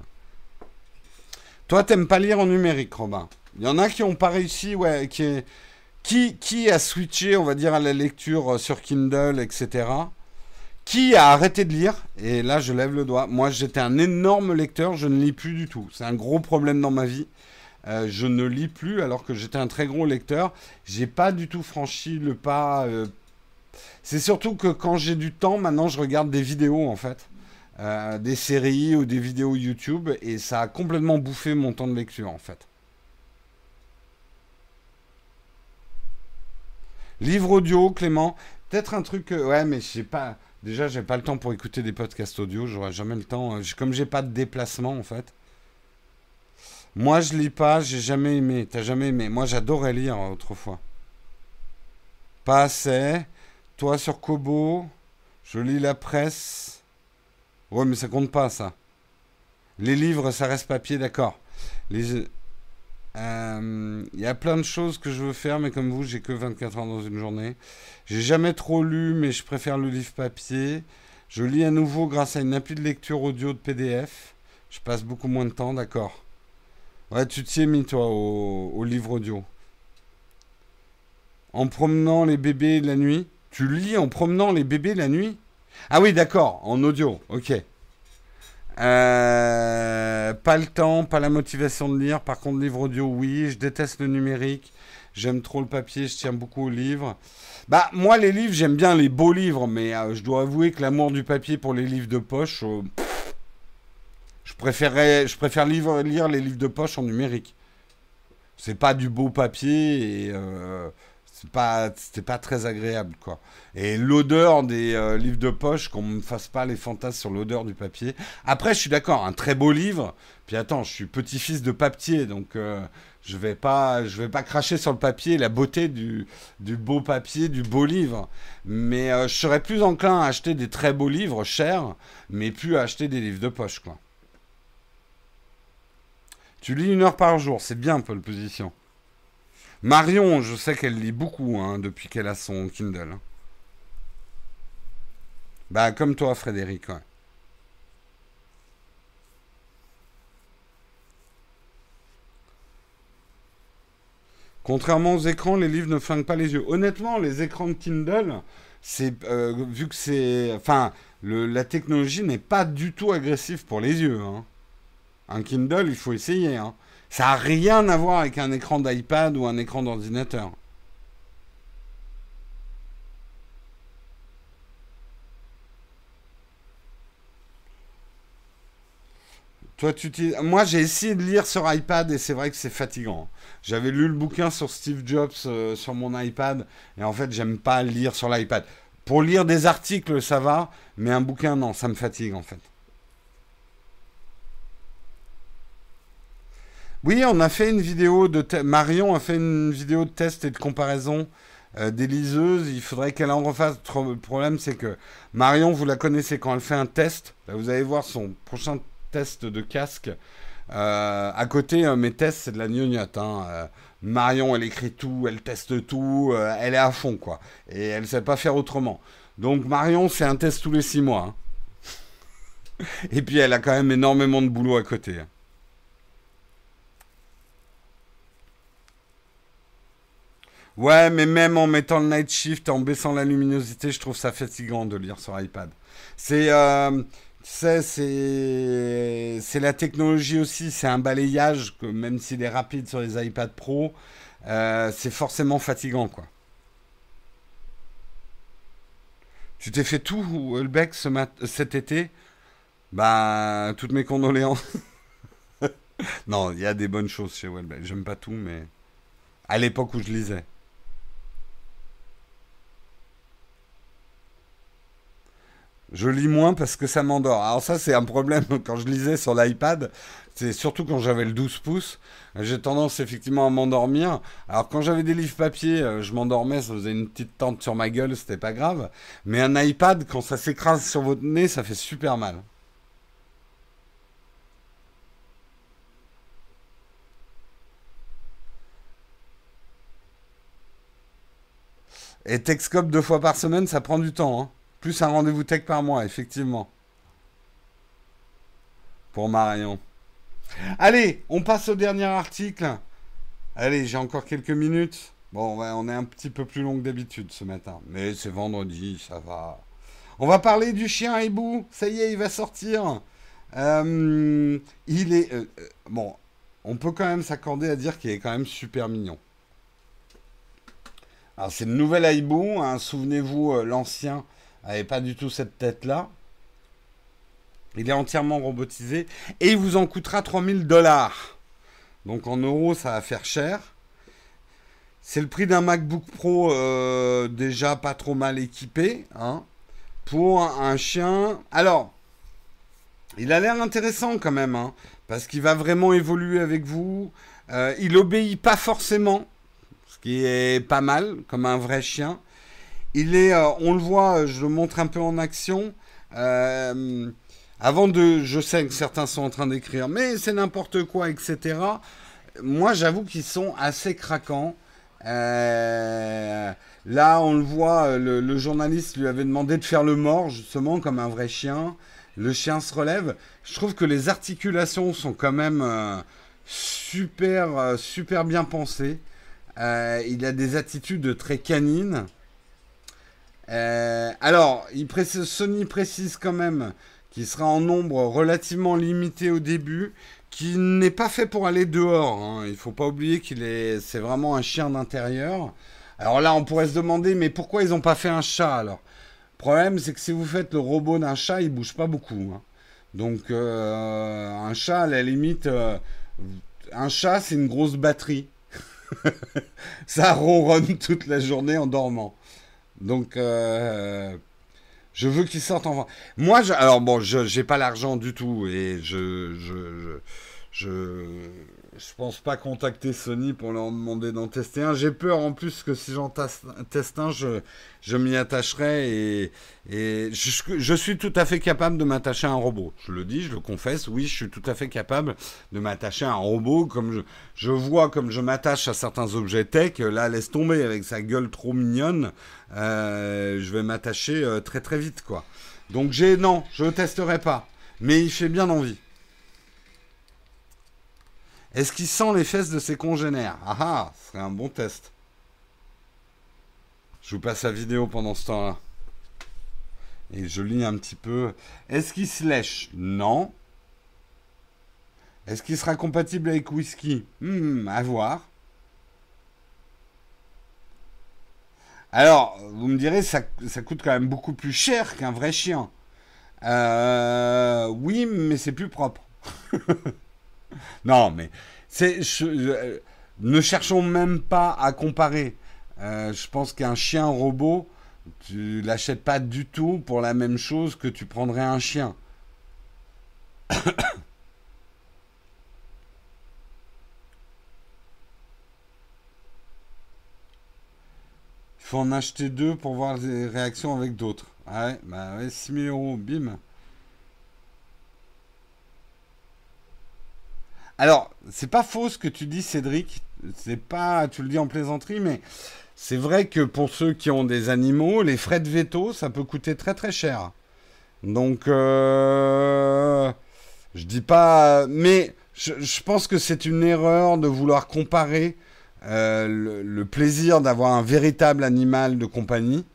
Toi, t'aimes pas lire en numérique, Robin. Il y en a qui ont pas réussi, ouais, qui... Qui, a switché, on va dire, à la lecture euh, sur Kindle, etc. Qui a arrêté de lire? Et là, je lève le doigt. Moi, j'étais un énorme lecteur, je ne lis plus du tout. C'est un gros problème dans ma vie. Euh, je ne lis plus alors que j'étais un très gros lecteur. J'ai pas du tout franchi le pas. Euh, c'est surtout que quand j'ai du temps, maintenant, je regarde des vidéos en fait. des séries ou des vidéos YouTube et ça a complètement bouffé mon temps de lecture en fait. Livre audio, Clément. Peut-être un truc. ouais, mais je sais pas. Déjà, j'ai pas le temps pour écouter des podcasts audio. J'aurai jamais le temps. Euh, comme j'ai pas de déplacement, en fait. Moi, je lis pas. J'ai jamais aimé. T'as jamais aimé. Moi, j'adorais lire euh, autrefois. Pas assez. Toi sur Kobo. Je lis la presse. Ouais, mais ça compte pas, ça. Les livres, ça reste papier, d'accord. Les, il euh, y a plein de choses que je veux faire, mais comme vous, j'ai que 24 ans dans une journée. J'ai jamais trop lu, mais je préfère le livre papier. Je lis à nouveau grâce à une appli de lecture audio de PDF. Je passe beaucoup moins de temps, d'accord. Ouais, tu t'y es mis, toi, au, au, livre audio. En promenant les bébés la nuit? Tu lis en promenant les bébés la nuit? Ah oui, d'accord, en audio, ok. Euh, pas le temps, pas la motivation de lire. Par contre, livre audio, oui. Je déteste le numérique. J'aime trop le papier. Je tiens beaucoup aux livres. Bah, moi, les livres, j'aime bien les beaux livres, mais euh, je dois avouer que l'amour du papier pour les livres de poche, euh, je préférerais, je préfère lire, lire les livres de poche en numérique. C'est pas du beau papier et c'est pas c'était pas très agréable quoi. Et l'odeur des euh, livres de poche qu'on me fasse pas les fantasmes sur l'odeur du papier. Après je suis d'accord un très beau livre. Puis attends je suis petit-fils de papier donc euh, je vais pas je vais pas cracher sur le papier la beauté du, beau papier du beau livre. Mais euh, je serais plus enclin à acheter des très beaux livres chers mais plus à acheter des livres de poche quoi. Tu lis une heure par jour, c'est bien, Pole Position. Marion, je sais qu'elle lit beaucoup hein, depuis qu'elle a son Kindle. Bah, comme toi, Frédéric. Contrairement aux écrans, les livres ne flinguent pas les yeux. Honnêtement, les écrans de Kindle, c'est euh, vu que c'est, enfin, la technologie n'est pas du tout agressive pour les yeux. Hein. Un Kindle, il faut essayer. Hein. Ça n'a rien à voir avec un écran d'iPad ou un écran d'ordinateur. Toi, tu Moi, j'ai essayé de lire sur iPad et c'est vrai que c'est fatigant. J'avais lu le bouquin sur Steve Jobs euh, sur mon iPad et en fait, j'aime pas lire sur l'iPad. Pour lire des articles, ça va, mais un bouquin, non, ça me fatigue en fait. Oui, on a fait une vidéo de Marion a fait une vidéo de test et de comparaison euh, des liseuses. Il faudrait qu'elle en refasse. Le problème, c'est que Marion, vous la connaissez quand elle fait un test. vous allez voir son prochain test de casque. Euh, à côté, euh, mes tests, c'est de la gnognotte. Hein. Marion, elle écrit tout, elle teste tout, elle est à fond, quoi. Et elle ne sait pas faire autrement. Donc Marion, c'est un test tous les six mois. Hein. (laughs) Et puis, elle a quand même énormément de boulot à côté. Hein. Ouais, mais même en mettant le night shift, en baissant la luminosité, je trouve ça fatigant de lire sur iPad. C'est, euh, c'est, la technologie aussi, c'est un balayage que même s'il est rapide sur les iPad Pro, euh, c'est forcément fatigant, quoi. Tu t'es fait tout, Hulbeck, ce cet été? Bah, toutes mes condoléances. (laughs) non, il y a des bonnes choses chez Welbeck. J'aime pas tout, mais à l'époque où je lisais. Je lis moins parce que ça m'endort. Alors ça, c'est un problème (laughs) quand je lisais sur l'iPad. C'est surtout quand j'avais le 12 pouces. J'ai tendance effectivement à m'endormir. Alors quand j'avais des livres papier, euh, je m'endormais, ça faisait une petite tente sur ma gueule, c'était pas grave. Mais un iPad, quand ça s'écrase sur votre nez, ça fait super mal. Et Texcope deux fois par semaine, ça prend du temps. Hein. Plus un rendez-vous tech par mois, effectivement. Pour Marion. Allez, on passe au dernier article. Allez, j'ai encore quelques minutes. Bon, on est un petit peu plus long que d'habitude ce matin. Mais c'est vendredi, ça va. On va parler du chien hibou. Ça y est, il va sortir. Euh, il est... Euh, euh, bon, on peut quand même s'accorder à dire qu'il est quand même super mignon. Alors c'est le nouvel hibou. Hein. Souvenez-vous, l'ancien avait pas du tout cette tête-là. Il est entièrement robotisé et il vous en coûtera 3000 dollars. Donc en euros, ça va faire cher. C'est le prix d'un MacBook Pro euh, déjà pas trop mal équipé. Hein, pour un chien. Alors, il a l'air intéressant quand même. Hein, parce qu'il va vraiment évoluer avec vous. Euh, il obéit pas forcément. Ce qui est pas mal, comme un vrai chien. Il est, euh, on le voit, je le montre un peu en action. Euh, avant de, je sais que certains sont en train d'écrire, mais c'est n'importe quoi, etc. Moi, j'avoue qu'ils sont assez craquants. Euh, là, on le voit, le, journaliste lui avait demandé de faire le mort, justement, comme un vrai chien. Le chien se relève. Je trouve que les articulations sont quand même super, super bien pensées. il a des attitudes très canines. Euh, alors, il Sony précise quand même qu'il sera en nombre relativement limité au début, qui n'est pas fait pour aller dehors. Hein. Il ne faut pas oublier qu'il est, c'est vraiment un chien d'intérieur. Alors là, on pourrait se demander, mais pourquoi ils n'ont pas fait un chat alors? Le problème, c'est que si vous faites le robot d'un chat, il bouge pas beaucoup. Hein. Donc, euh, un chat, à la limite, euh, un chat, c'est une grosse batterie. (laughs) Ça ronronne toute la journée en dormant. Donc, euh, je veux qu'il sorte en Moi, alors bon, je n'ai pas l'argent du tout et je, je, je, je pense pas contacter Sony pour leur demander d'en tester un. J'ai peur en plus que si j'en teste un, je, je m'y attacherai et, je, suis tout à fait capable de m'attacher à un robot. Je le dis, je le confesse, oui, je suis tout à fait capable de m'attacher à un robot comme je, je vois comme je m'attache à certains objets tech. Là, laisse tomber avec sa gueule trop mignonne. Euh, je vais m'attacher euh, très très vite, quoi. Donc j'ai non, je testerai pas. Mais il fait bien envie. Est-ce qu'il sent les fesses de ses congénères? Ah ah, ce serait un bon test. Je vous passe la vidéo pendant ce temps-là. Et je lis un petit peu. Est-ce qu'il se lèche? Non. Est-ce qu'il sera compatible avec whisky? Hmm, à voir. Alors, vous me direz, ça, ça coûte quand même beaucoup plus cher qu'un vrai chien. Euh, oui, mais c'est plus propre. (laughs) non, mais c'est, euh, ne cherchons même pas à comparer. Euh, je pense qu'un chien robot, tu l'achètes pas du tout pour la même chose que tu prendrais un chien. (coughs) Il faut en acheter deux pour voir les réactions avec d'autres. Ouais, bah ouais, 6 000 euros, bim. Alors, c'est pas faux ce que tu dis, Cédric. C'est pas, tu le dis en plaisanterie, mais c'est vrai que pour ceux qui ont des animaux, les frais de veto, ça peut coûter très très cher. Donc, euh, je dis pas, mais je, pense que c'est une erreur de vouloir comparer euh, le, plaisir d'avoir un véritable animal de compagnie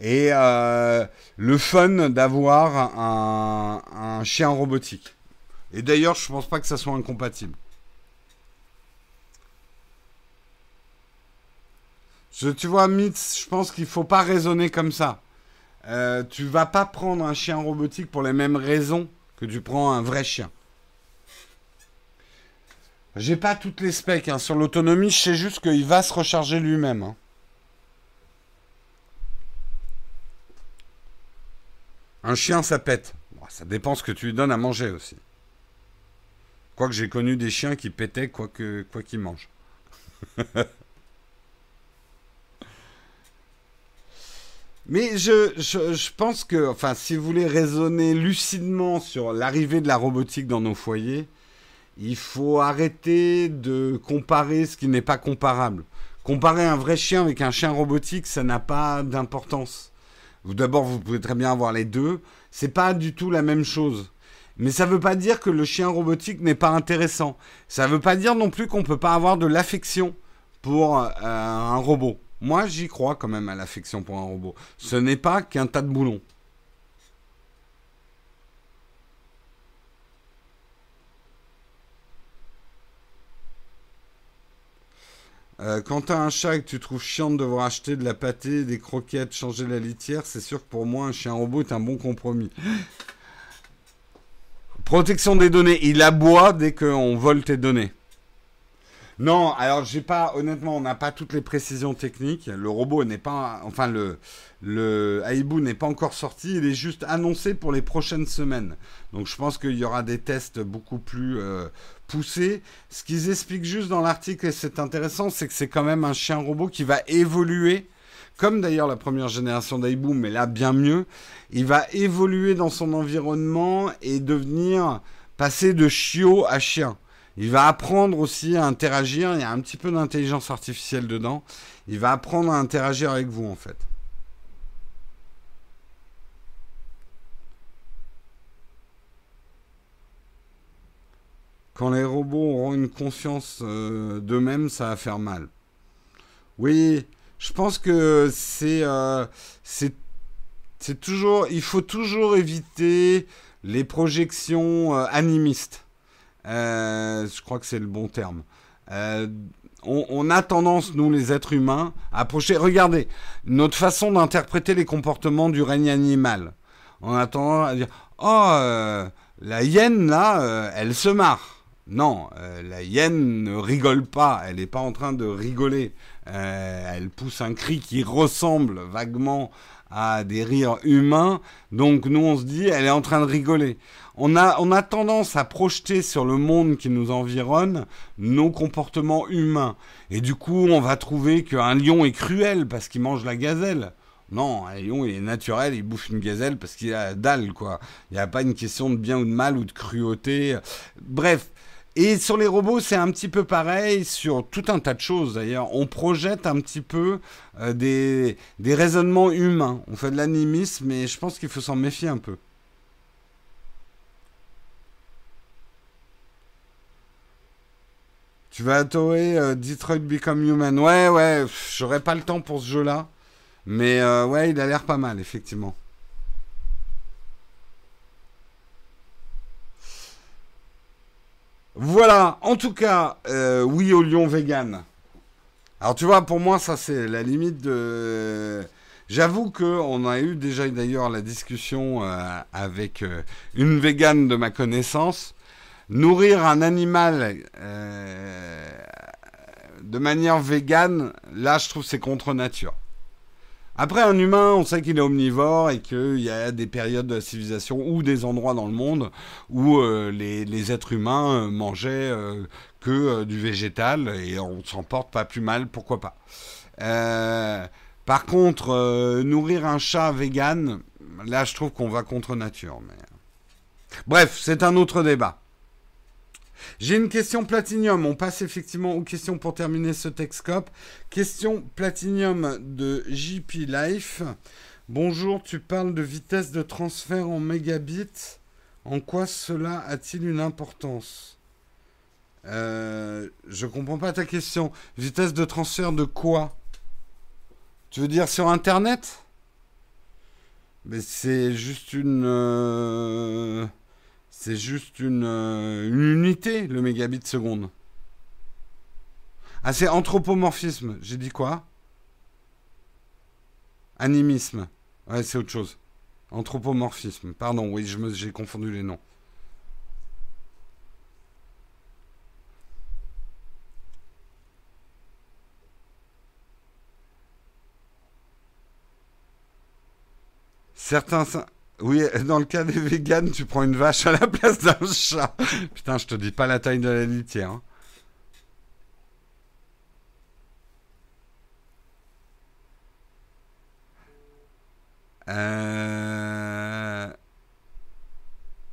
et euh, le fun d'avoir un chien robotique. Et d'ailleurs, je ne pense pas que ça soit incompatible. tu vois, Mitz, je pense qu'il ne faut pas raisonner comme ça. Euh, tu vas pas prendre un chien robotique pour les mêmes raisons que tu prends un vrai chien. J'ai pas toutes les specs hein. sur l'autonomie, je sais juste qu'il va se recharger lui-même. Hein. Un chien, ça pète. ça dépend ce que tu lui donnes à manger aussi. Quoique j'ai connu des chiens qui pétaient quoi qu'ils quoi qu'ils mangent. (laughs) Mais je, je, pense que, enfin, si vous voulez raisonner lucidement sur l'arrivée de la robotique dans nos foyers, il faut arrêter de comparer ce qui n'est pas comparable. Comparer un vrai chien avec un chien robotique, ça n'a pas d'importance. D'abord, vous pouvez très bien avoir les deux. C'est pas du tout la même chose. Mais ça ne veut pas dire que le chien robotique n'est pas intéressant. Ça ne veut pas dire non plus qu'on ne peut pas avoir de l'affection pour euh, un robot. Moi, j'y crois quand même à l'affection pour un robot. Ce n'est pas qu'un tas de boulons. Euh, quand tu as un chat que tu trouves chiant de devoir acheter de la pâtée, des croquettes, changer la litière, c'est sûr que pour moi, un chien robot est un bon compromis. Protection des données, il aboie dès qu'on vole tes données. Non, alors j'ai pas, honnêtement, on n'a pas toutes les précisions techniques. Le robot n'est pas, enfin le, le n'est pas encore sorti. Il est juste annoncé pour les prochaines semaines. Donc je pense qu'il y aura des tests beaucoup plus euh, poussés. Ce qu'ils expliquent juste dans l'article, et c'est intéressant, c'est que c'est quand même un chien robot qui va évoluer comme d'ailleurs la première génération d'Aibu, mais là bien mieux, il va évoluer dans son environnement et devenir passer de chiot à chien. Il va apprendre aussi à interagir, il y a un petit peu d'intelligence artificielle dedans. Il va apprendre à interagir avec vous en fait. Quand les robots auront une conscience euh, d'eux-mêmes, ça va faire mal. Oui, je pense que euh, c'est toujours il faut toujours éviter les projections euh, animistes. Euh, je crois que c'est le bon terme. On, a tendance, nous les êtres humains, à approcher. Regardez, notre façon d'interpréter les comportements du règne animal. On a tendance à dire Oh, la hyène là, elle se marre. Non, la hyène ne rigole pas. Elle n'est pas en train de rigoler. Euh, elle pousse un cri qui ressemble vaguement à des rires humains. Donc nous, on se dit, elle est en train de rigoler. On a, on a tendance à projeter sur le monde qui nous environne nos comportements humains. Et du coup, on va trouver qu'un lion est cruel parce qu'il mange la gazelle. Non, un lion, il est naturel, il bouffe une gazelle parce qu'il a dalle, quoi. Il n'y a pas une question de bien ou de mal ou de cruauté. Bref. Et sur les robots, c'est un petit peu pareil sur tout un tas de choses d'ailleurs. On projette un petit peu euh, des, des raisonnements humains. On fait de l'animisme, mais je pense qu'il faut s'en méfier un peu. Tu vas toer euh, Detroit Become Human. Ouais, ouais, j'aurais pas le temps pour ce jeu-là. Mais euh, ouais, il a l'air pas mal, effectivement. Voilà, en tout cas, euh, oui au lion vegan. Alors tu vois, pour moi, ça c'est la limite de... J'avoue qu'on a eu déjà d'ailleurs la discussion euh, avec une végane de ma connaissance. Nourrir un animal de manière végane, là je trouve c'est contre nature. Après, un humain, on sait qu'il est omnivore et qu'il y a des périodes de la civilisation ou des endroits dans le monde où euh, les, êtres humains euh, mangeaient euh, que du végétal et on s'en porte pas plus mal, pourquoi pas. par contre, nourrir un chat vegan, là je trouve qu'on va contre nature. Mais... Bref, c'est un autre débat. J'ai une question Platinium. On passe effectivement aux questions pour terminer ce Texcope. Question Platinium de JP Life. Bonjour, tu parles de vitesse de transfert en mégabits. En quoi cela a-t-il une importance? Euh, Je comprends pas ta question. Vitesse de transfert de quoi? Tu veux dire sur Internet? Mais c'est juste une... Euh, c'est juste euh, une, unité, le mégabit seconde. Ah, c'est anthropomorphisme. J'ai dit quoi? Animisme. Ouais, c'est autre chose. Anthropomorphisme. Pardon, oui, j'ai confondu les noms. Certains, oui, dans le cas des véganes, tu prends une vache à la place d'un chat. Putain, je te dis pas la taille de la litière. Hein. Euh...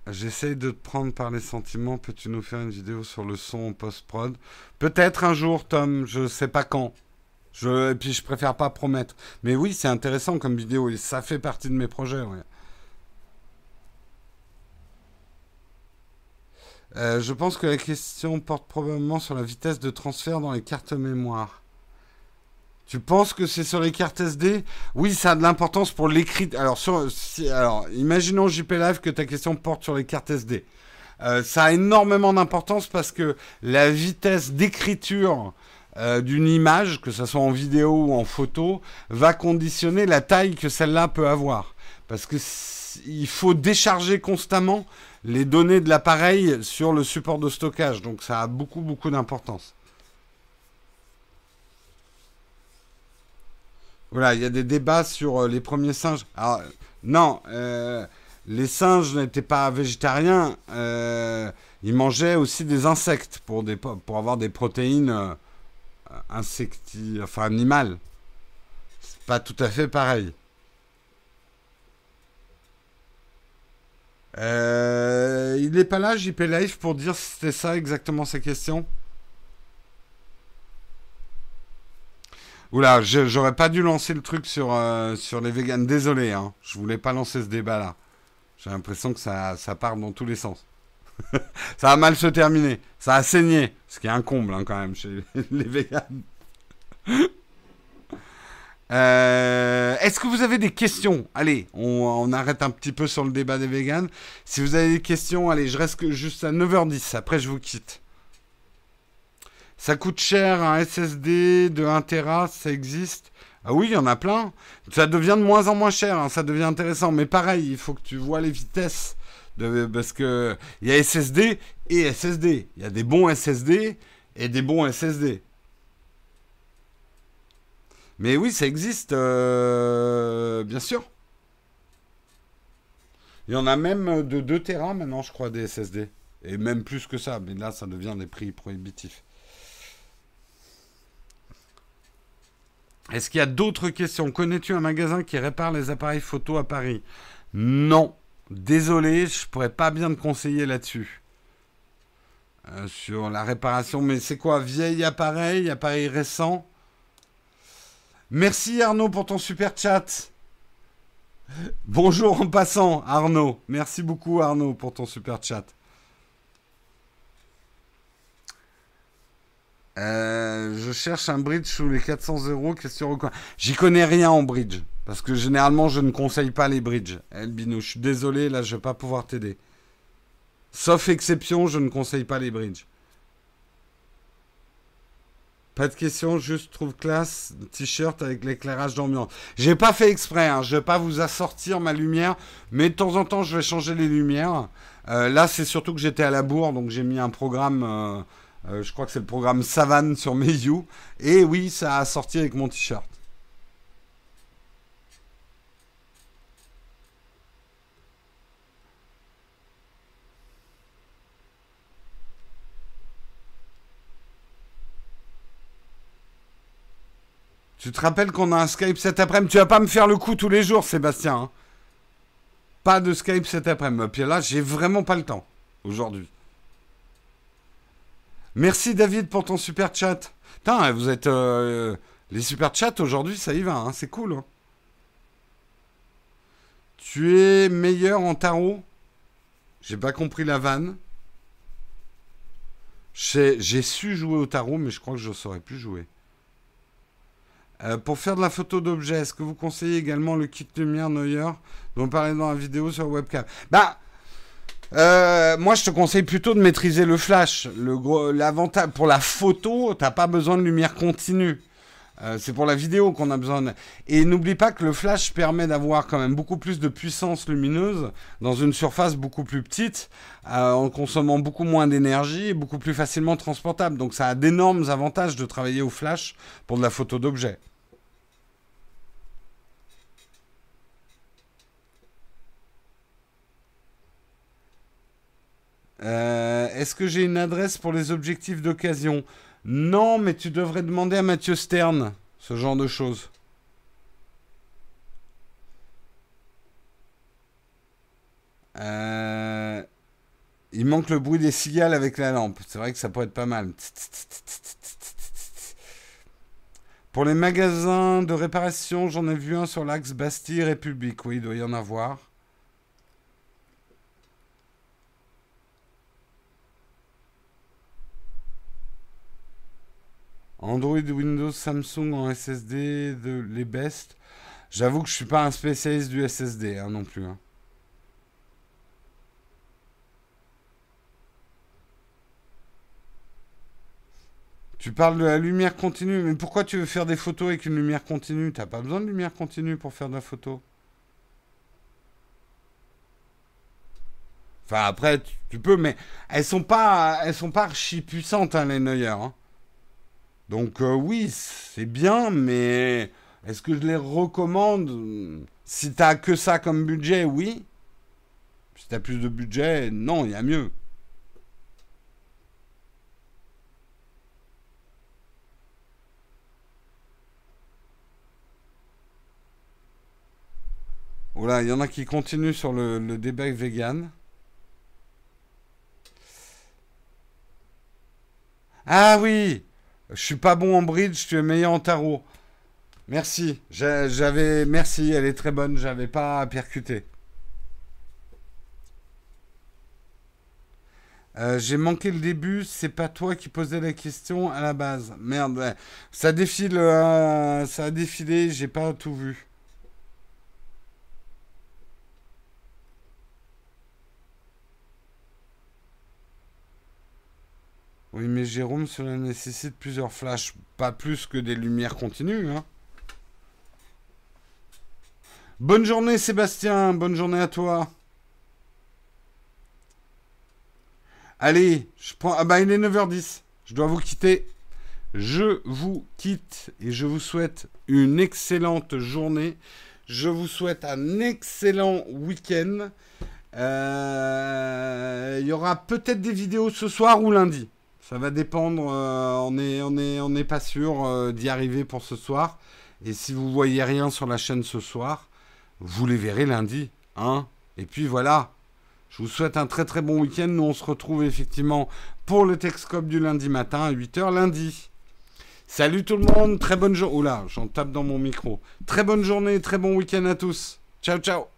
J'essaye de te prendre par les sentiments. Peux-tu nous faire une vidéo sur le son en post-prod? Peut-être un jour, Tom. Je sais pas quand. Et puis, je préfère pas promettre. Mais oui, c'est intéressant comme vidéo. Et ça fait partie de mes projets. Ouais. Euh, je pense que la question porte probablement sur la vitesse de transfert dans les cartes mémoire. Tu penses que c'est sur les cartes SD Oui, ça a de l'importance pour l'écrit. Alors, imaginons JP Live que ta question porte sur les cartes SD. Euh, ça a énormément d'importance parce que la vitesse d'écriture euh, d'une image, que ce soit en vidéo ou en photo, va conditionner la taille que celle-là peut avoir. Parce que il faut décharger constamment les données de l'appareil sur le support de stockage. Donc ça a beaucoup, beaucoup d'importance. Voilà, il y a des débats sur euh, les premiers singes. Alors, non, euh, les singes n'étaient pas végétariens. Euh, ils mangeaient aussi des insectes pour, avoir des protéines insecti, enfin animales. Pas tout à fait pareil. Euh, il n'est pas là, JP Life, pour dire si c'était ça exactement sa question. Oula, j'aurais pas dû lancer le truc sur, euh, sur les véganes. Désolé, hein. Je voulais pas lancer ce débat-là. J'ai l'impression que ça, ça part dans tous les sens. (laughs) ça va mal se terminer. Ça a saigné. Ce qui est un comble, hein, quand même, chez (laughs) les véganes. Euh, est-ce que vous avez des questions? Allez, on, arrête un petit peu sur le débat des véganes. Si vous avez des questions, allez, je reste juste à 9h10. Après, je vous quitte. Ça coûte cher un SSD de 1 Tera, ça existe? Ah oui, il y en a plein. Ça devient de moins en moins cher, hein, ça devient intéressant. Mais pareil, il faut que tu vois les vitesses. Parce que il y a SSD et SSD. Il y a des bons SSD et des bons SSD. Mais oui, ça existe, euh, bien sûr. Il y en a même de 2 Tera maintenant, je crois, des SSD. Et même plus que ça, mais là, ça devient des prix prohibitifs. Est-ce qu'il y a d'autres questions? Connais-tu un magasin qui répare les appareils photo à Paris? Non. Désolé, je pourrais pas bien te conseiller là-dessus. Euh, sur la réparation, mais c'est quoi? Vieil appareil, appareil récent? Merci Arnaud pour ton super chat. Bonjour en passant Arnaud. Merci beaucoup Arnaud pour ton super chat. Euh, je cherche un bridge sous les 400 euros. J'y connais rien en bridge. Parce que généralement, je ne conseille pas les bridges. Elbino, je suis désolé, là, je vais pas pouvoir t'aider. Sauf exception, je ne conseille pas les bridges. Pas de question, juste trouve classe, t-shirt avec l'éclairage d'ambiance. J'ai pas fait exprès, hein, je vais pas vous assortir ma lumière, mais de temps en temps je vais changer les lumières. Euh, là c'est surtout que j'étais à la bourre, donc j'ai mis un programme euh, euh, je crois que c'est le programme Savane sur Meiyu. Et oui, ça a sorti avec mon t-shirt. Tu te rappelles qu'on a un Skype cet après-midi? Tu vas pas me faire le coup tous les jours, Sébastien. Hein. pas de Skype cet après-midi. Puis là, j'ai vraiment pas le temps aujourd'hui. Merci David pour ton super chat. Putain, vous êtes. Euh, les super chats aujourd'hui, ça y va, hein, c'est cool. Hein. Tu es meilleur en tarot? J'ai pas compris la vanne. J'ai su jouer au tarot, mais je crois que je ne saurais plus jouer. Euh, pour faire de la photo d'objet, est-ce que vous conseillez également le kit lumière Neuer dont on parlait dans la vidéo sur webcam? Bah, euh, moi, je te conseille plutôt de maîtriser le flash. L'avantage pour la photo, t'as pas besoin de lumière continue. Euh, c'est pour la vidéo qu'on a besoin. Et n'oublie pas que le flash permet d'avoir quand même beaucoup plus de puissance lumineuse dans une surface beaucoup plus petite, en consommant beaucoup moins d'énergie et beaucoup plus facilement transportable. Donc ça a d'énormes avantages de travailler au flash pour de la photo d'objet. Euh, est-ce que j'ai une adresse pour les objectifs d'occasion? Non, mais tu devrais demander à Mathieu Stern ce genre de choses. Euh, il manque le bruit des cigales avec la lampe. C'est vrai que ça pourrait être pas mal. Pour les magasins de réparation, j'en ai vu un sur l'axe Bastille-République. Oui, il doit y en avoir. Android, Windows, Samsung en SSD, les best. J'avoue que je suis pas un spécialiste du SSD hein, non plus. Hein. Tu parles de la lumière continue, mais pourquoi tu veux faire des photos avec une lumière continue? T'as pas besoin de lumière continue pour faire de la photo. Enfin après, tu, peux, mais elles sont pas, elles sont pas archi puissantes hein, les Neuer. Donc euh, oui, c'est bien, mais est-ce que je les recommande? Si t'as que ça comme budget, oui. Si t'as plus de budget, non, il y a mieux. Voilà, il y en a qui continuent sur le, le débat vegan. Ah oui je suis pas bon en bridge, tu es meilleur en tarot. Merci. J'avais. Merci, elle est très bonne. J'avais pas percuté. Euh, j'ai manqué le début, c'est pas toi qui posais la question à la base. Merde, ça défile, euh, ça a défilé, j'ai pas tout vu. Oui, mais Jérôme, cela nécessite plusieurs flashs, pas plus que des lumières continues. Hein. Bonne journée Sébastien, bonne journée à toi. Allez, je prends... Ah bah il est 9h10, je dois vous quitter. Je vous quitte et je vous souhaite une excellente journée. Je vous souhaite un excellent week-end. Euh, il y aura peut-être des vidéos ce soir ou lundi. Ça va dépendre. Euh, on n'est pas sûr euh, d'y arriver pour ce soir. Et si vous voyez rien sur la chaîne ce soir, vous les verrez lundi. Hein Et puis voilà. Je vous souhaite un très très bon week-end. Nous, on se retrouve effectivement pour le Texcope du lundi matin à 8h lundi. Salut tout le monde, très bonne journée. Oula, j'en tape dans mon micro. Très bonne journée, très bon week-end à tous. Ciao, ciao.